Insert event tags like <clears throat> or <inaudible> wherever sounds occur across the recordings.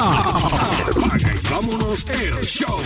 Apaga y vámonos el show.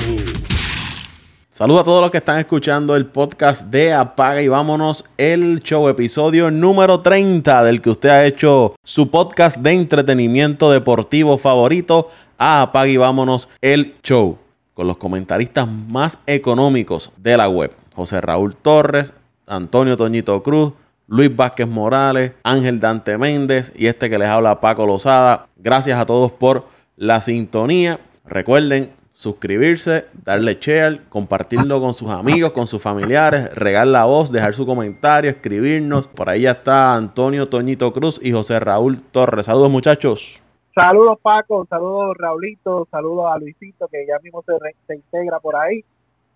Saludos a todos los que están escuchando el podcast de Apaga y vámonos el show, episodio número 30 del que usted ha hecho su podcast de entretenimiento deportivo favorito a Apaga y vámonos el show, con los comentaristas más económicos de la web. José Raúl Torres, Antonio Toñito Cruz, Luis Vázquez Morales, Ángel Dante Méndez y este que les habla Paco Lozada. Gracias a todos por la sintonía. Recuerden suscribirse, darle share, compartirlo con sus amigos, con sus familiares, regar la voz, dejar su comentario, escribirnos. Por ahí ya está Antonio Toñito Cruz y José Raúl Torres. Saludos muchachos. Saludos Paco, saludos Raulito, saludos a Luisito que ya mismo se, se integra por ahí.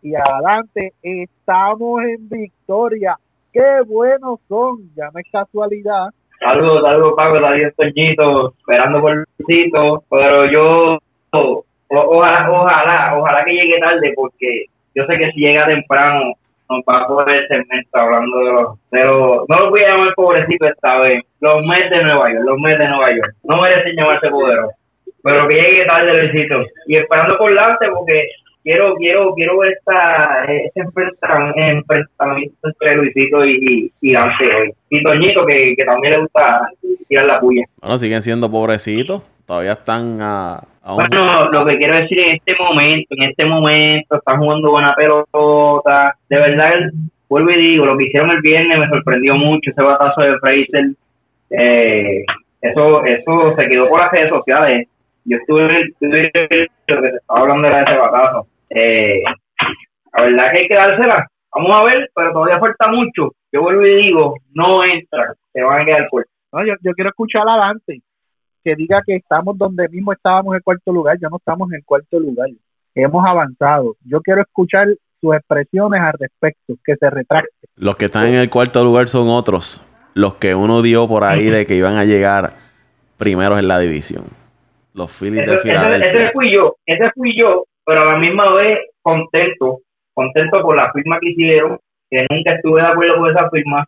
Y adelante, estamos en victoria. Qué buenos son, ya no es casualidad. Saludos, saludos, Paco, Darío Toñito, esperando por Luisito, pero yo, o- ojalá, ojalá, ojalá que llegue tarde, porque yo sé que si llega temprano nos va a poner el hablando de los, de no los voy a llamar pobrecito esta vez, los Mets de Nueva York, los Mets de Nueva York, no merecen llamarse poderosos, pero que llegue tarde Luisito, y esperando por Lance, porque quiero, quiero, quiero ver esta, enfrentam- enfrentamiento entre Luisito y, y, y Lance hoy. Y Toñito, que, que también le gusta tirar la puya. Bueno, siguen siendo pobrecitos. Todavía están a, a un- Bueno, lo que quiero decir en este momento, en este momento, están jugando buena pelota. De verdad, vuelvo y digo, lo que hicieron el viernes me sorprendió mucho, ese batazo de Fraser. Eh, eso, eso se quedó por las redes sociales. Yo estuve en el Twitter, lo que se estaba hablando era de ese batazo. Eh, la verdad que hay que dársela. Vamos a ver, pero todavía falta mucho. Yo vuelvo y digo, no entran, se van a quedar por No, yo, yo quiero escuchar a Dante que diga que estamos donde mismo estábamos en el cuarto lugar, ya no estamos en el cuarto lugar. Hemos avanzado. Yo quiero escuchar sus expresiones al respecto, que se retracte. Los que están en el cuarto lugar son otros. Los que uno dio por ahí de que iban a llegar primeros en la división. Los Phillies de Ese, ese, ese Filadelfia. fui yo, ese fui yo, pero a la misma vez contento, contento por la firma que hicieron, que nunca estuve de acuerdo con esa firma,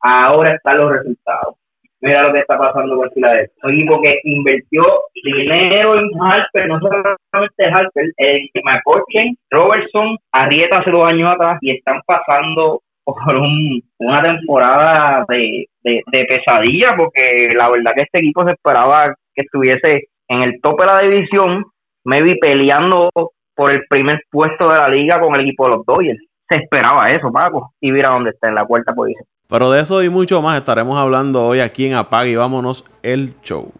ahora están los resultados. Mira lo que está pasando con Filadelfia. Un equipo que invirtió dinero en Harper, no solamente Harper, en McCutcheon, Robertson, Arrieta hace dos años atrás, y están pasando por un, una temporada de, de, de pesadilla, porque la verdad que este equipo se esperaba que estuviese en el tope de la división, maybe peleando por el primer puesto de la liga con el equipo de los Dodgers. Se esperaba eso, Paco. Y mira dónde está, en la cuarta posición. Pero de eso y mucho más estaremos hablando hoy aquí en Apaga y vámonos el show.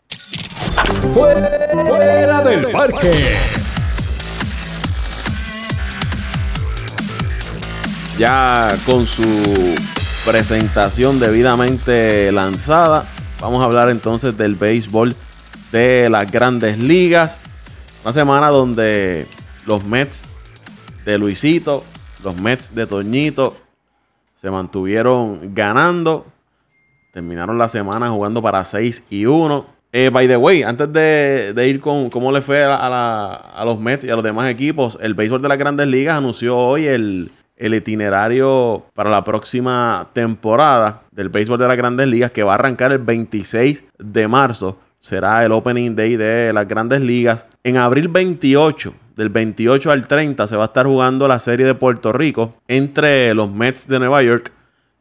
Fuera, fuera del parque. Ya con su presentación debidamente lanzada, vamos a hablar entonces del béisbol de las grandes ligas. Una semana donde los Mets de Luisito, los Mets de Toñito se mantuvieron ganando. Terminaron la semana jugando para 6 y 1. Eh, by the way, antes de, de ir con cómo le fue a, la- a los Mets y a los demás equipos, el béisbol de las grandes ligas anunció hoy el, el itinerario para la próxima temporada del béisbol de las grandes ligas que va a arrancar el 26 de marzo. Será el opening day de las grandes ligas. En abril 28, del 28 al 30, se va a estar jugando la serie de Puerto Rico entre los Mets de Nueva York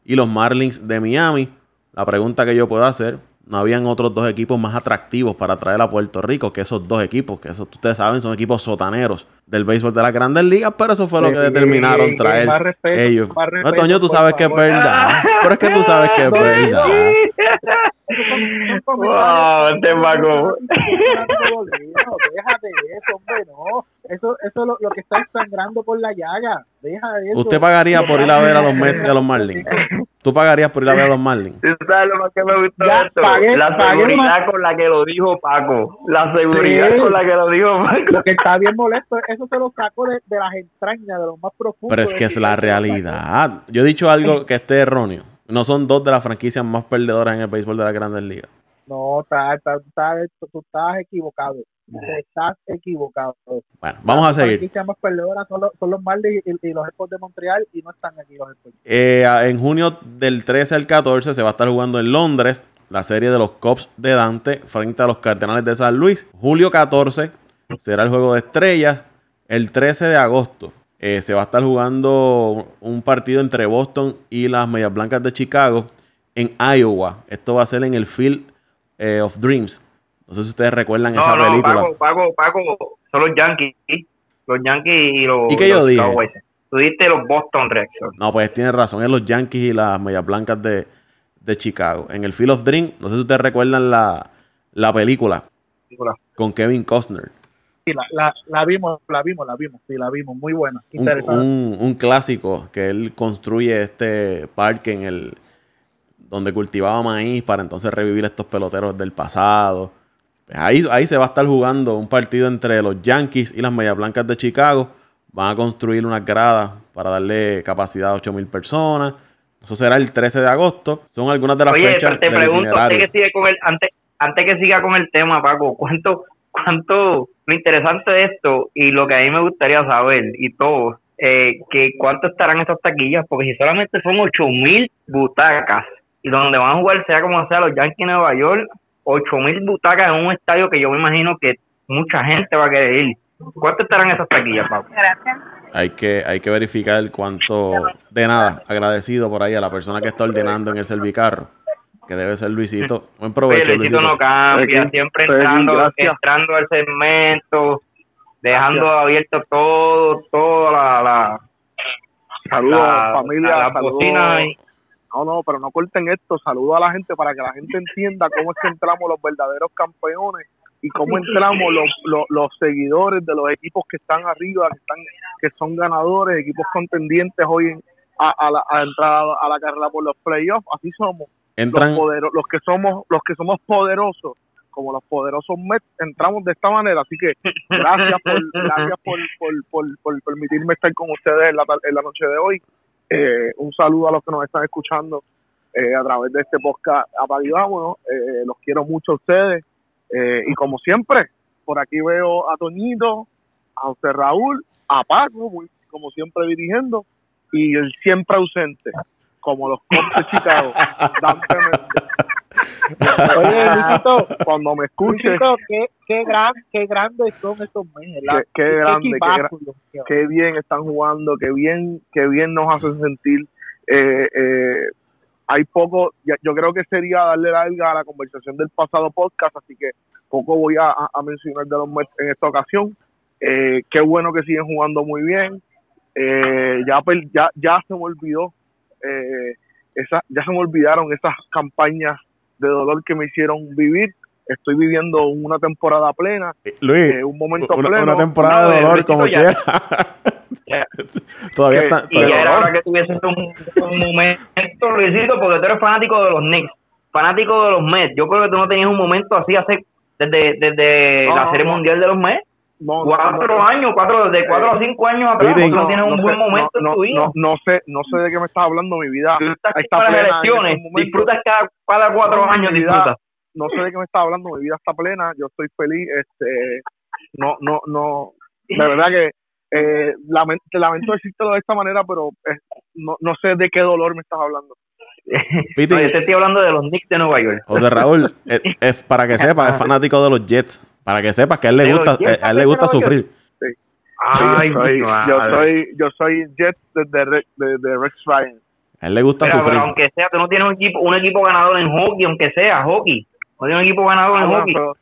y los Marlins de Miami. La pregunta que yo puedo hacer, no habían otros dos equipos más atractivos para traer a Puerto Rico que esos dos equipos, que eso ustedes saben son equipos sotaneros del béisbol de las grandes ligas, pero eso fue lo que Sí, determinaron que traer más respeto, ellos. más No, respeto, Toño, tú sabes que es verdad, <laughs> pero es que tú sabes que es verdad. Wow, este Paco. Déjate de eso, hombre, no. Eso, eso es lo, lo que está sangrando por la llaga. Deja de eso. ¿Usted pagaría por ir a ver a los Mets y a los Marlins? <laughs> ¿Tú pagarías por ir a ver a los Marlins? ¿Tú sabes lo más que me gustó Ya de esto? pagué- la pagué seguridad más. con la que lo dijo Paco. La seguridad Sí. con la que lo dijo Paco. Lo que está bien molesto, eso se lo sacó de, de las entrañas, de lo más profundo. Pero es que es la realidad. Yo he dicho algo que esté erróneo. No son dos de las franquicias más perdedoras en el béisbol de las grandes ligas. No, está, está, está- tú estás equivocado. Estás equivocado. Bueno, vamos a seguir. franquicias más perdedoras son los, son los Marlins y, y los Expos de Montreal y no están aquí los Expos. Eh, en junio del 13 al 14 se va a estar jugando en Londres la serie de los Cubs de Dante frente a los Cardenales de San Luis. Julio 14 será el juego de estrellas. El 13 de agosto eh, se va a estar jugando un partido entre Boston y las Medias Blancas de Chicago en Iowa. Esto va a ser en el Field eh, of Dreams. No sé si ustedes recuerdan esa película. Paco, Paco, Paco, son los Yankees. Los Yankees y los. ¿Y qué yo los dije? Cowboys. Tú diste los Boston Red Sox. No, pues tiene razón, es los Yankees y las Medias Blancas de, de Chicago. En el Field of Dreams, no sé si ustedes recuerdan la, la película con Kevin Costner. Sí, la, la, la vimos, la vimos, la vimos, sí, la vimos, muy buena, Un, interesante. un- un clásico que él construye este parque en el donde cultivaba maíz para entonces revivir estos peloteros del pasado. Pues ahí, ahí se va a estar jugando un partido entre los Yankees y las Medias Blancas de Chicago. Van a construir unas gradas para darle capacidad a 8000 personas. Eso será el 13 de agosto. Son algunas de las Oye, fechas te del pregunto, antes que, siga con el, antes, antes que siga con el tema, Paco, ¿cuánto, cuánto, lo interesante de esto y lo que a mí me gustaría saber y todo, eh, que cuánto estarán esas taquillas, porque si solamente son ocho mil butacas y donde van a jugar sea como sea los Yankees de Nueva York, ocho mil butacas en un estadio que yo me imagino que mucha gente va a querer ir. ¿Cuánto estarán esas taquillas, Paco? Hay que, hay que verificar cuánto. De nada, agradecido por ahí a la persona que está ordenando en el servicarro. Que debe ser Luisito. Buen provecho, Luisito Luisito. no cambia, siempre entrando, gracias. entrando al segmento, dejando abierto todo, toda la, la, Saludos, la- familia. la, la saludos. No, no, pero no corten esto. Saludo a la gente para que la gente entienda cómo es que entramos los verdaderos campeones y cómo entramos los, los, los seguidores de los equipos que están arriba, que están que son ganadores, equipos contendientes hoy en- a, a, la, a entrar a la carrera por los playoffs. Así somos. Entran, Los, podero- los que somos los que somos poderosos como los poderosos Mets entramos de esta manera así que gracias por gracias por, por, por, por permitirme estar con ustedes en la, en la noche de hoy Eh, un saludo a los que nos están escuchando eh, a través de este podcast Apague y Vámonos. Eh, los quiero mucho a ustedes Eh, y como siempre por aquí veo a Toñito a José Raúl a Paco como siempre dirigiendo y el siempre ausente como los de Chicago Dante Méndez. Oye, <laughs> Luisito, cuando me escuche Luisito, qué, qué, gran, qué grandes son estos meses. Qué- qué grande, qué bien están jugando, qué bien, qué bien nos hacen sentir. Eh, eh, hay poco, yo creo que sería darle larga a la conversación del pasado podcast, así que poco voy a, mencionar de los Mets en esta ocasión. Eh, qué bueno que siguen jugando muy bien. Eh, ya, ya, ya se me olvidó, eh, esa, ya se me olvidaron esas campañas de dolor que me hicieron vivir. Estoy viviendo una temporada plena, Luis, eh, un momento una, pleno. una temporada No, de eh, dolor como ya- quiera. <laughs> Todavía Que- está. Y todavía- ya era hora que tuviese un, un momento, Luisito, porque tú eres fanático de los Knicks, fanático de los Mets. Yo creo que tú no tenías un momento así hace desde, desde No, la no, Serie no. Mundial de los Mets. No, Cuatro no, años, cuatro, de cuatro a cinco años atrás, Oye, porque no, no, tienes un no buen sé, momento no, en tu no, vida. No, no sé, no sé de qué me estás hablando, mi vida. Disfrutas está para las plena en elecciones, disfrutas cada, cada cuatro No, años, vida- disfrutas. No sé de qué me estás hablando, mi vida está plena, yo estoy feliz, este, no, no, no, de verdad que eh, lamento, lamento decírtelo de esta manera, pero eh, no, no sé de qué dolor me estás hablando. <laughs> Piti, No, yo te estoy hablando de los Knicks de Nueva York. José Raúl, es, <laughs> es para que sepas, es fanático de los Jets. Para que sepas que a él le gusta, Jets, a él le gusta ¿de los sufrir. Ay, yo, soy, yo soy, yo soy Jet de, de, Re- de- de Rex Ryan. A él le gusta Mira, sufrir. pero aunque sea, tú no tienes un equipo, un equipo ganador en hockey, aunque sea hockey. No tienes un equipo ganador en Ah, hockey. pero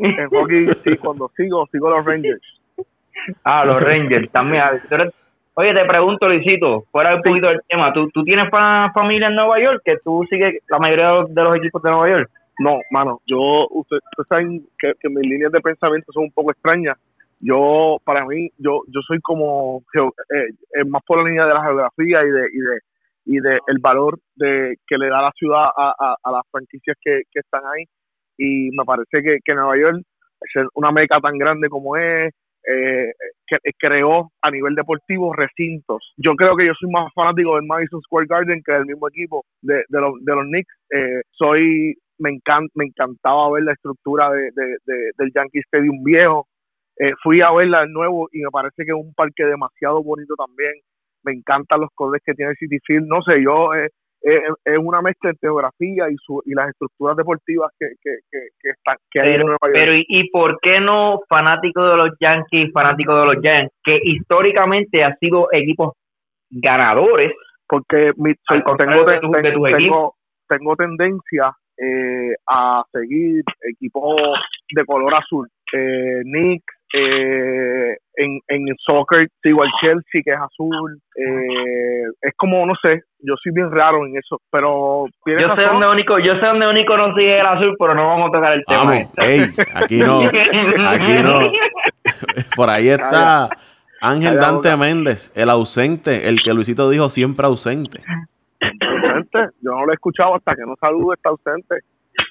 en hockey, sí, cuando sigo, sigo los Rangers. <laughs> Ah, los Rangers también. Ah, Oye, te pregunto, Luisito, fuera un poquito del tema, ¿tú, tú tienes fa- familia en Nueva York? Que tú sigues la mayoría de los, de los equipos de Nueva York. No, mano, yo, usted- ustedes saben que, que mis líneas de pensamiento son un poco extrañas. Yo, para mí, yo, yo soy como, eh, eh, más por la línea de la geografía y de, y de, y de el valor de que le da la ciudad a, a, las franquicias que, que están ahí. Y me parece que, que Nueva York, ser una meca tan grande como es, eh, que, creó a nivel deportivo recintos. Yo creo que yo soy más fanático del Madison Square Garden que del mismo equipo de, de, los, de los Knicks. Eh, soy me encanta me encantaba ver la estructura de, de- de- del Yankee Stadium viejo Eh, fui a verla de nuevo y me parece que es un parque demasiado bonito también me encantan los colores que tiene el City Field no sé yo eh, es, es una mezcla entre geografía y, su, y las estructuras deportivas que, que, que, que están, que hay en Pero, Nueva York. pero ¿y, y por qué no fanático de los Yankees, fanático de los Giants, que históricamente han sido equipos ganadores? porque mi, soy- de de tengo tendencia eh, a seguir equipos de color azul. Eh, Nick, eh, en, en soccer sigo al Chelsea que es azul. Eh, es como, no sé, yo soy bien raro en eso, pero Yo sé dónde único, yo sé dónde único no sigue el azul, pero no vamos a tocar el tema. Vamos, ey, aquí no, aquí no. <laughs> Por ahí está Ángel Dante. Méndez, el ausente, el que Luisito dijo siempre ausente. <laughs> Yo no lo he escuchado hasta que no salude, está ausente.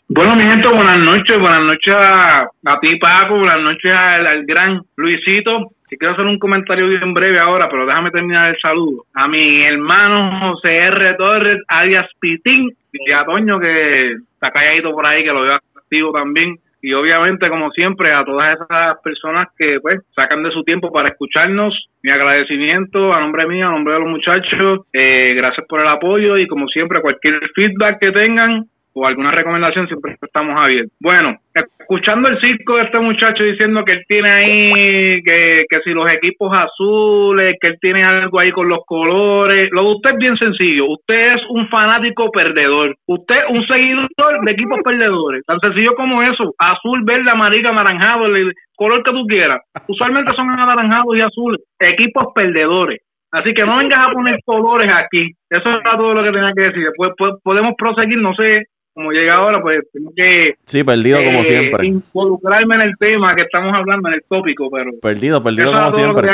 Bueno, mi gente, buenas noches. Buenas noches a, ti, Paco. Buenas noches al, gran Luisito. Que quiero hacer un comentario bien breve ahora, pero déjame terminar el saludo. A mi hermano José R. Torres, alias Pitín, y a Toño, que está calladito por ahí, que lo veo activo también. Y obviamente, como siempre, a todas esas personas que pues sacan de su tiempo para escucharnos, mi agradecimiento a nombre mío, a nombre de los muchachos, eh, gracias por el apoyo y como siempre, cualquier feedback que tengan, o alguna recomendación, siempre estamos abiertos. Bueno, escuchando el circo de este muchacho diciendo que él tiene ahí, que, que si los equipos azules, que él tiene algo ahí con los colores, lo de usted es bien sencillo, usted es un fanático perdedor, usted es un seguidor de equipos perdedores, tan sencillo como eso, azul, verde, amarillo, anaranjado, el color que tú quieras, usualmente son anaranjados y azules, equipos perdedores. Así que no vengas a poner colores aquí. Eso era todo lo que tenía que decir. Después pues, podemos proseguir, no sé cómo llega ahora, pues tengo que Sí, perdido como eh, siempre. involucrarme en el tema que estamos hablando, en el tópico, pero Perdido, perdido como siempre.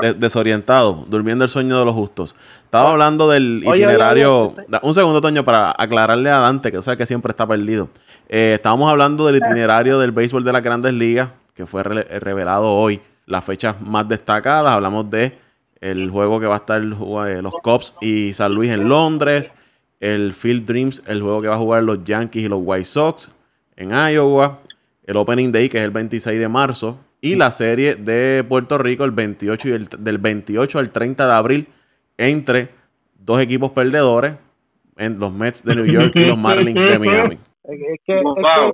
que desorientado, durmiendo el sueño de los justos. Estaba hablando del Oye, itinerario. Un segundo, Toño, para aclararle a Dante, que o sea que siempre está perdido. Eh, estábamos hablando del itinerario del béisbol de las grandes ligas, que fue revelado hoy. Las fechas más destacadas. Hablamos de el juego que va a estar los Cubs y San Luis en Londres. El Field Dreams, el juego que va a jugar los Yankees y los White Sox en Iowa. El Opening Day, que es el 26 de marzo. Y la serie de Puerto Rico el 28 y el- del 28 al 30 de abril entre dos equipos perdedores, en los Mets de New York y los <laughs> Marlins de Miami. Es es que, es Wow. que-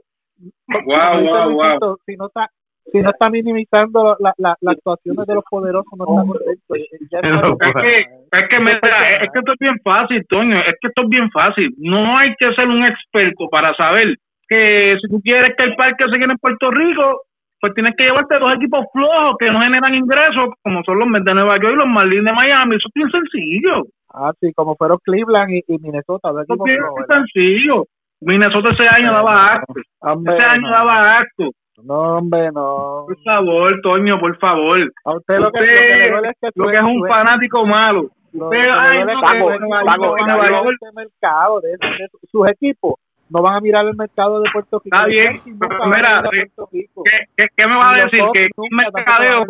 Wow, wow, wow. Luisito, si no está si no está minimizando la, la, las actuaciones de los poderosos no está contento Eh, no- Es que, es que, mira, es que esto es bien fácil, Toño, es que esto es bien fácil. No hay que ser un experto para saber que si tú quieres que el parque se quede en Puerto Rico, pues tienes que llevarte dos equipos flojos que no generan ingresos, como son los Mets de Nueva York y los Marlins de Miami. Eso es bien sencillo. ah sí como fueron Cleveland y, y Minnesota dos Eso es equipos bien flojos, ¿verdad? sencillo. Minnesota ese año daba. Hombre, Ese año daba asco. No hombre no. Por favor, Toño, por favor. a usted lo que, Usted, lo que le duele es que Lo que es un fanático malo. le ay, no, Paco, Paco, No van a mirar el mercado de Puerto Rico Está bien, pero mira, eh. ¿Qué, qué, qué me va a decir? Que tampoco mercadeo,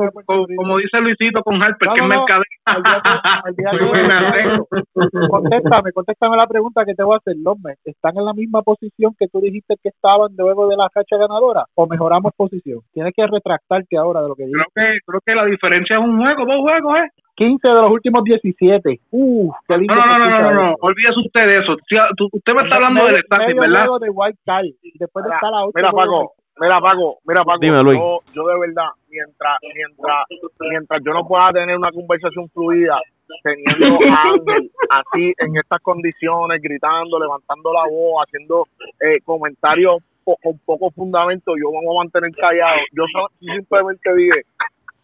como, dice Luisito con Harper, No, que es no, mercadeo. Al día de- <laughs> al día de hoy, contéstame, contéstame la pregunta que te voy a hacer, Mets, ¿están en la misma posición que tú dijiste que estaban luego de la racha ganadora o mejoramos posición? Tienes que retractarte ahora de lo que Creo dijiste. que, creo que la diferencia es un juego, dos juegos, ¿eh? 15 de los últimos 17. Uf, qué lindo No, no, no, no, no, no, eso. olvídese usted de eso. Si a- tú- usted me está hablando Medio- del estatus, ¿verdad? juego de wild card, y después de Mira, estar a Mira. Paco, mira, Paco, mira, Paco. Dime, Luis. Yo, yo de verdad, mientras, mientras, mientras yo no pueda tener una conversación fluida, teniendo a Ángel así en estas condiciones, gritando, levantando la voz, haciendo eh, comentarios po- con poco fundamento, yo vamos a mantener callado. Yo simplemente dije,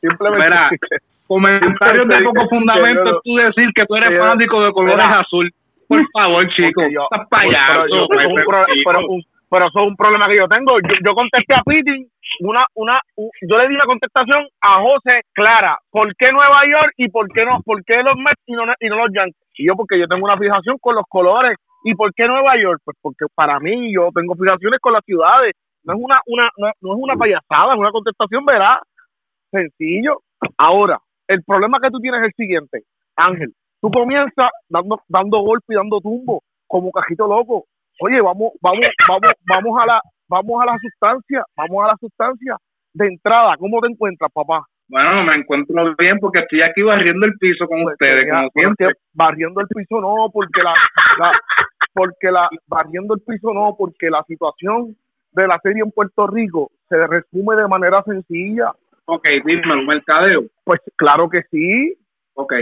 simplemente Mira, dije, Comentarios de poco fundamento, es tú decir que tú eres fanático de colores azul. Por favor, chico, yo- estás pero payaso. yo- pero, eso es un problema que yo tengo. Yo, yo contesté a Pitti, una, una, yo le di una contestación a José clara. ¿Por qué Nueva York y por qué no, por qué los Mets y no, y no los Yankees? Y yo porque yo tengo una fijación con los colores. ¿Y por qué Nueva York? Pues porque para mí yo tengo fijaciones con las ciudades. No es una, una, no, no es una payasada, es una contestación veraz. Sencillo. Ahora, el problema que tú tienes es el siguiente, Ángel. Tú comienzas dando, dando golpe y dando tumbo, como cajito loco. Oye, vamos, vamos, vamos, vamos a la, vamos a la sustancia, vamos a la sustancia. De entrada, ¿cómo te encuentras, papá? Bueno, me encuentro bien porque estoy aquí barriendo el piso con Pues, ustedes, ya, como siempre. barriendo el piso no, porque la, la porque la barriendo el piso no, porque la situación de la serie en Puerto Rico se resume de manera sencilla. Ok, dímelo, mercadeo. Pues claro que sí, Ok.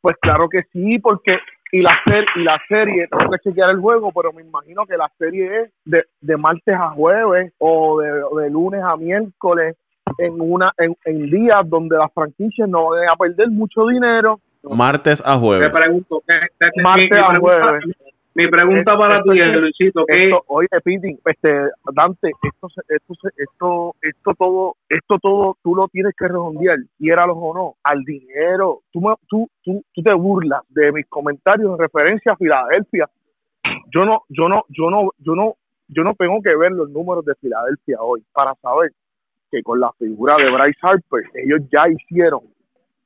pues claro que sí, porque y la serie y la serie tengo que chequear el juego, pero me imagino que la serie es de, de martes a jueves o de, de lunes a miércoles en una en, en días donde las franquicias no van a perder mucho dinero. Martes a Te jueves. pregunto, ¿qué, mi- Martes mi a pregunta- jueves. Mi pregunta para esto ti que- Luisito, ¿qué, Esto, oye, Piti, este, Dante, esto, esto, esto, esto todo, esto todo, tú lo tienes que redondear, quiéralos o no, al dinero. Tú, me- tú, tú, tú te burlas de mis comentarios en referencia a Filadelfia. Yo no, yo no, yo no, yo no, yo no tengo que ver los números de Filadelfia hoy para saber que con la figura de Bryce Harper, ellos ya hicieron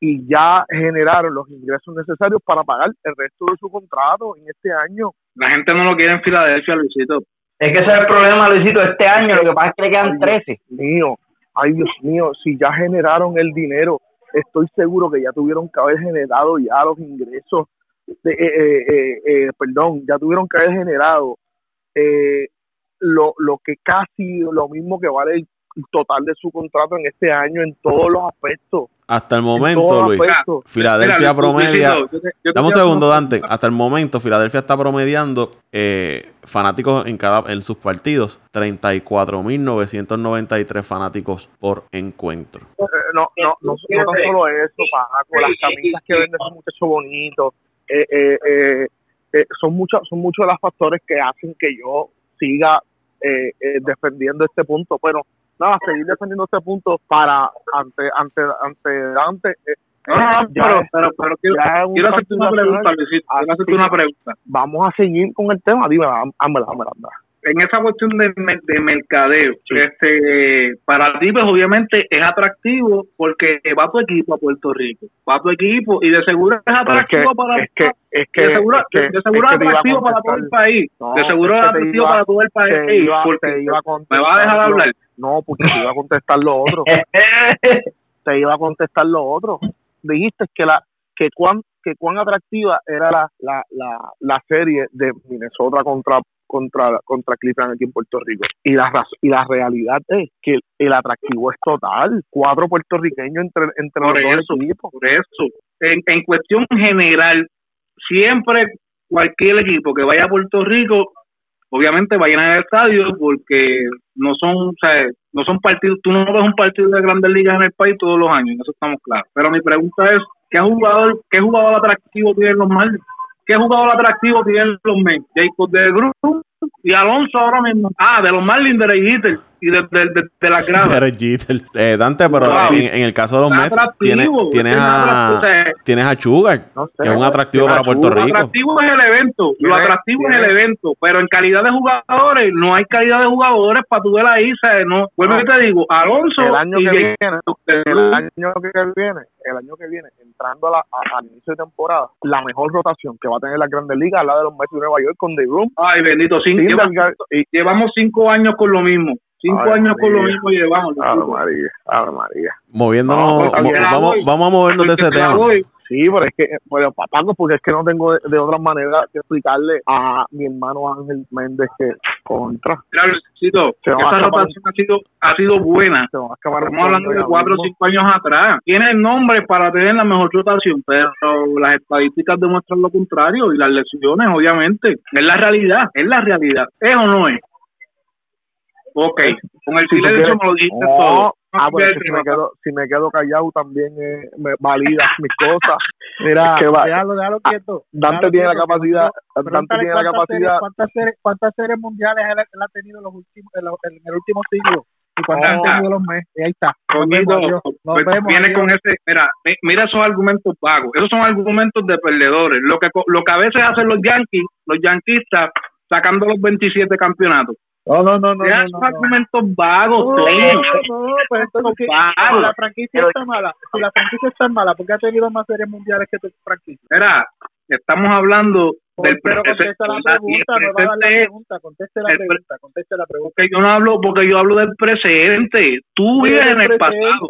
y ya generaron los ingresos necesarios para pagar el resto de su contrato en este año. la gente no lo quiere en Filadelfia, Luisito? Es que ese es el problema, Luisito, este año. Lo que pasa es que le quedan Ay, 13. Dios mío, ay Dios mío, si ya generaron el dinero, estoy seguro que ya tuvieron que haber generado ya los ingresos, de, eh, eh, eh, eh, perdón, ya tuvieron que haber generado eh, lo, lo que casi lo mismo que vale el total de su contrato en este año en todos los aspectos. Hasta el en momento, Luis. aspectos. Filadelfia Mira, promedia. Yo te- yo te Dame un segundo, Dante. Hasta el momento, Filadelfia está promediando eh, fanáticos en cada en sus partidos. 34.993 fanáticos por encuentro. Eh, no, no, no, no tan solo eso, Paco, las camisas que venden son muchachos bonitos, eh, eh, eh, eh, son muchos son muchos de los factores que hacen que yo siga eh, eh, defendiendo este punto, pero nada, seguir defendiendo este punto para ante ante ante Dante. eh, No, no, pero, es- pero, pero quiero, quiero hacerte una pregunta. Luisito. Quiero hacerte una pregunta. Vamos a seguir con el tema, dime, hámela, hámela. En esa cuestión de, de mercadeo, Sí. este, para ti, pues obviamente es atractivo porque va tu equipo a Puerto Rico, va tu equipo y de seguro es Pero es que, atractivo para es que, es que, de seguro, es que- de seguro es atractivo para todo el país. No, de seguro es atractivo iba- para todo el país. iba, porque me va a dejar hablar. No, porque te iba a contestar lo otro. <laughs> te iba a contestar lo otro. Dijiste que la que cuán que cuán atractiva era la, la, la, la serie de Minnesota contra contra contra Cleveland aquí en Puerto Rico y la y la realidad es que el, el atractivo es total cuatro puertorriqueños entre entre Por los dos eso, equipos por eso. En, en cuestión general, siempre cualquier equipo que vaya a Puerto Rico, obviamente va a llenar el estadio porque no son, o sea, no son partidos, tú no ves un partido de grandes ligas en el país todos los años, en eso estamos claros. Pero mi pregunta es, ¿qué jugador, qué jugador atractivo tienen los Marlins? ¿Qué jugador atractivo tienen los Mets? Jacob de Cruz y Alonso ahora mismo. Ah, de los Marlins de Jeter y de, de, de, de las gradas. Derek Jeter. Eh, Dante, pero Wow. en, en el caso de los Mets, atractivo, tienes, tienes, a, tienes a Sugar, no sé que es un atractivo para Puerto Sugar, Lo Rico. atractivo es el evento, lo Tiene- atractivo es el evento, pero en calidad de jugadores no hay calidad de jugadores para tu ver ahí, ¿sabes? No, vuelvo No. y te digo, Alonso el año y que viene el año que viene, el año que viene, entrando a la, a- al inicio de temporada, la mejor rotación que va a tener la Grandes Ligas es la de los Mets de Nueva York con The Room. Ay, bendito, cinco, lleva- y, llevamos cinco años con lo mismo, cinco años con lo María. mismo llevamos. Ave. María, Ave María. Moviéndonos, No, pues, vamos, vamos a movernos de ese Te tema. Sí, pero es que, pero Paco, porque es que no tengo de, de otra manera que explicarle a mi hermano Ángel Méndez que contra. Mira, Luisito, Se va a esa acabar. rotación ha sido, ha sido buena. Se va a acabar Estamos hablando de cuatro o cinco años atrás. Tiene el nombre para tener la mejor rotación, pero las estadísticas demuestran lo contrario y las lesiones, obviamente. Es la realidad, es la realidad. ¿Es o no es? Ok, con el Si silencio quieres- me lo dijiste No, todo. ah, No pero que si me que- quedo, si me quedo callado también eh, me valida mis <laughs> cosas. Mira, Es que va- déjalo, déjalo Ah, quieto. Dante déjalo tiene la capacidad, Dante Pregúntale tiene la capacidad. series- ¿Cuántas series, cuántas series mundiales él, él ha tenido en, los últimos, en, lo- en el último siglo? ¿Y cuántas No. han tenido los meses? Y ahí está. Nos Coñito, vemos, adiós. Nos pues, vemos, viene adiós. con ese, mira, mi- mira esos argumentos vagos, esos son argumentos de perdedores, lo que lo que a veces hacen los Yankees, los yanquistas, sacando los 27 campeonatos. No, no, no, no. No, no, no. argumentos vagos, No, Toño. no, pues entonces si, la franquicia está mala, si la franquicia está mala, ¿por qué ha tenido más series mundiales que tu franquicia? Mira, estamos hablando del Pero contesta la pregunta, no va a dar la pregunta, conteste la pregunta, conteste la pregunta. porque yo no hablo, porque yo hablo del presente. Tú vives en el pasado.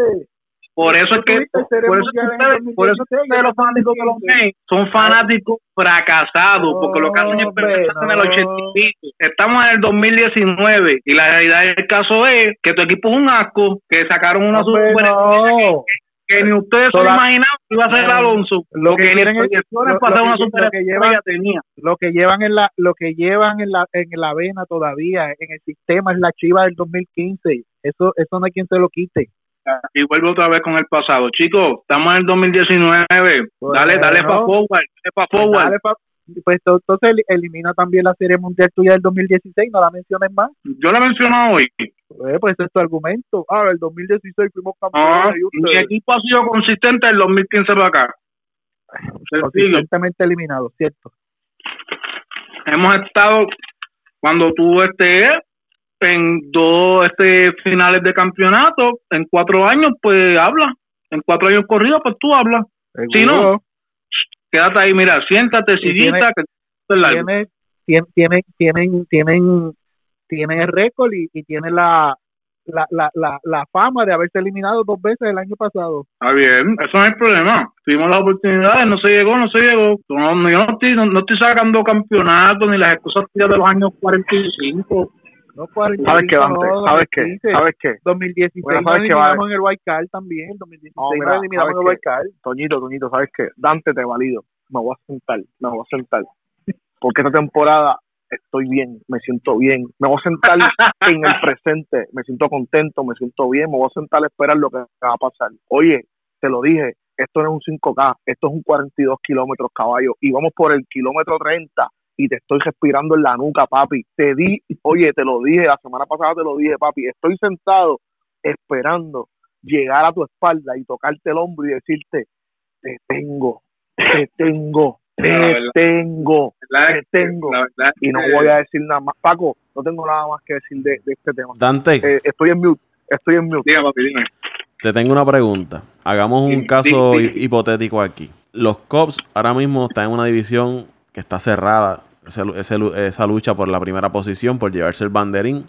Por eso es que, por eso ustedes, por eso es que 2016, ustedes los fanáticos de los Mets son fanáticos fracasados, porque lo que hacen es pensar en el no. 80 y pico. Estamos en el 2019 y la realidad del caso es que tu equipo es un asco, que sacaron una super no. que ni ustedes se lo Toda- imaginaban que iba a ser. Alonso, Lo que que quieren es- ser una que- super que llevan- tenía. Lo que llevan en la lo que llevan en la en la vena todavía en el sistema es la Chiva del 2015. Eso eso no hay quien se lo quite. Y vuelvo otra vez con el pasado. Chicos, estamos en el 2019. Dale, dale Bueno. para forward, dale para Pues, forward. dale pa- pues to- entonces el- elimina también la Serie Mundial tuya del 2016, no la menciones más. Yo la he mencionado hoy. Pues, pues ese es tu argumento. Ah, el 2016 fuimos Ah, campeones. y mi equipo ha sido consistente del 2015 para acá. Consistentemente eliminados, ¿cierto? Hemos estado, cuando tú estés en dos este finales de campeonato, en cuatro años, pues habla. En cuatro años corridos, pues tú hablas. Si no, quédate ahí, mira, siéntate, siguita, que tiene, tien- tiene, tienen, tienen, tienen el récord y, y tienen la, la, la, la, la fama de haberse eliminado dos veces el año pasado. Está bien, eso no es el problema. Tuvimos las oportunidades, no se llegó, no se llegó. No, yo no estoy, no, no estoy sacando campeonatos ni las excusas de los años 45. No 45, ¿Sabes qué, Dante? no, ¿Sabes qué? 2015. ¿Sabes qué? 2016 Bueno, nos ¿sabes qué, eliminamos en el Card también, 2016 No, mira, nos eliminamos en el. Card. Toñito, Toñito, ¿sabes qué? Dante, te valido. Me voy a sentar, me voy a sentar. Porque esta temporada estoy bien, me siento bien. Me voy a sentar <laughs> en el presente, me siento contento, me siento bien. Me voy a sentar a esperar lo que va a pasar. Oye, te lo dije, esto no es un 5K, esto es un 42 kilómetros, caballo. Y vamos por el kilómetro 30 y te estoy respirando en la nuca, papi. Te di, oye, te lo dije, la semana pasada te lo dije, papi. Estoy sentado esperando llegar a tu espalda y tocarte el hombro y decirte, te tengo, te tengo, La te verdad. tengo, La te tengo. la verdad Y no voy a decir nada más. Paco, no tengo nada más que decir de, de este tema. Dante, Eh, estoy en mute, estoy en mute. Diga, papi, dime. te tengo una pregunta. Hagamos un Sí, caso sí, sí. hi- hipotético aquí. Los Cubs ahora mismo están en una división que está cerrada. Ese ese esa lucha por la primera posición, por llevarse el banderín.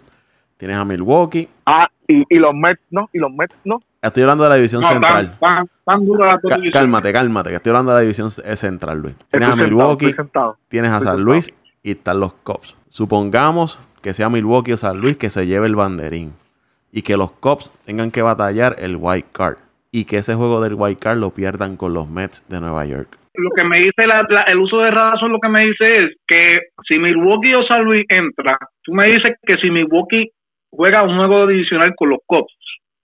Tienes a Milwaukee. Ah, y, y los Mets, ¿no? Y los Mets, ¿no? Estoy hablando de la división No, central. tan, tan, la cálmate, cálmate, que estoy hablando de la división eh, central, Luis. Tienes a Estoy Milwaukee, sentado. tienes a San. Luis y están los Cubs. Supongamos que sea Milwaukee o San Luis que se lleve el banderín y que los Cubs tengan que batallar el White Card y que ese juego del White Card lo pierdan con los Mets de Nueva York. Lo que me dice la- la- el uso de razón, lo que me dice es que si Milwaukee o San Luis entra, tú me dices que si Milwaukee juega un juego divisional con los Cubs.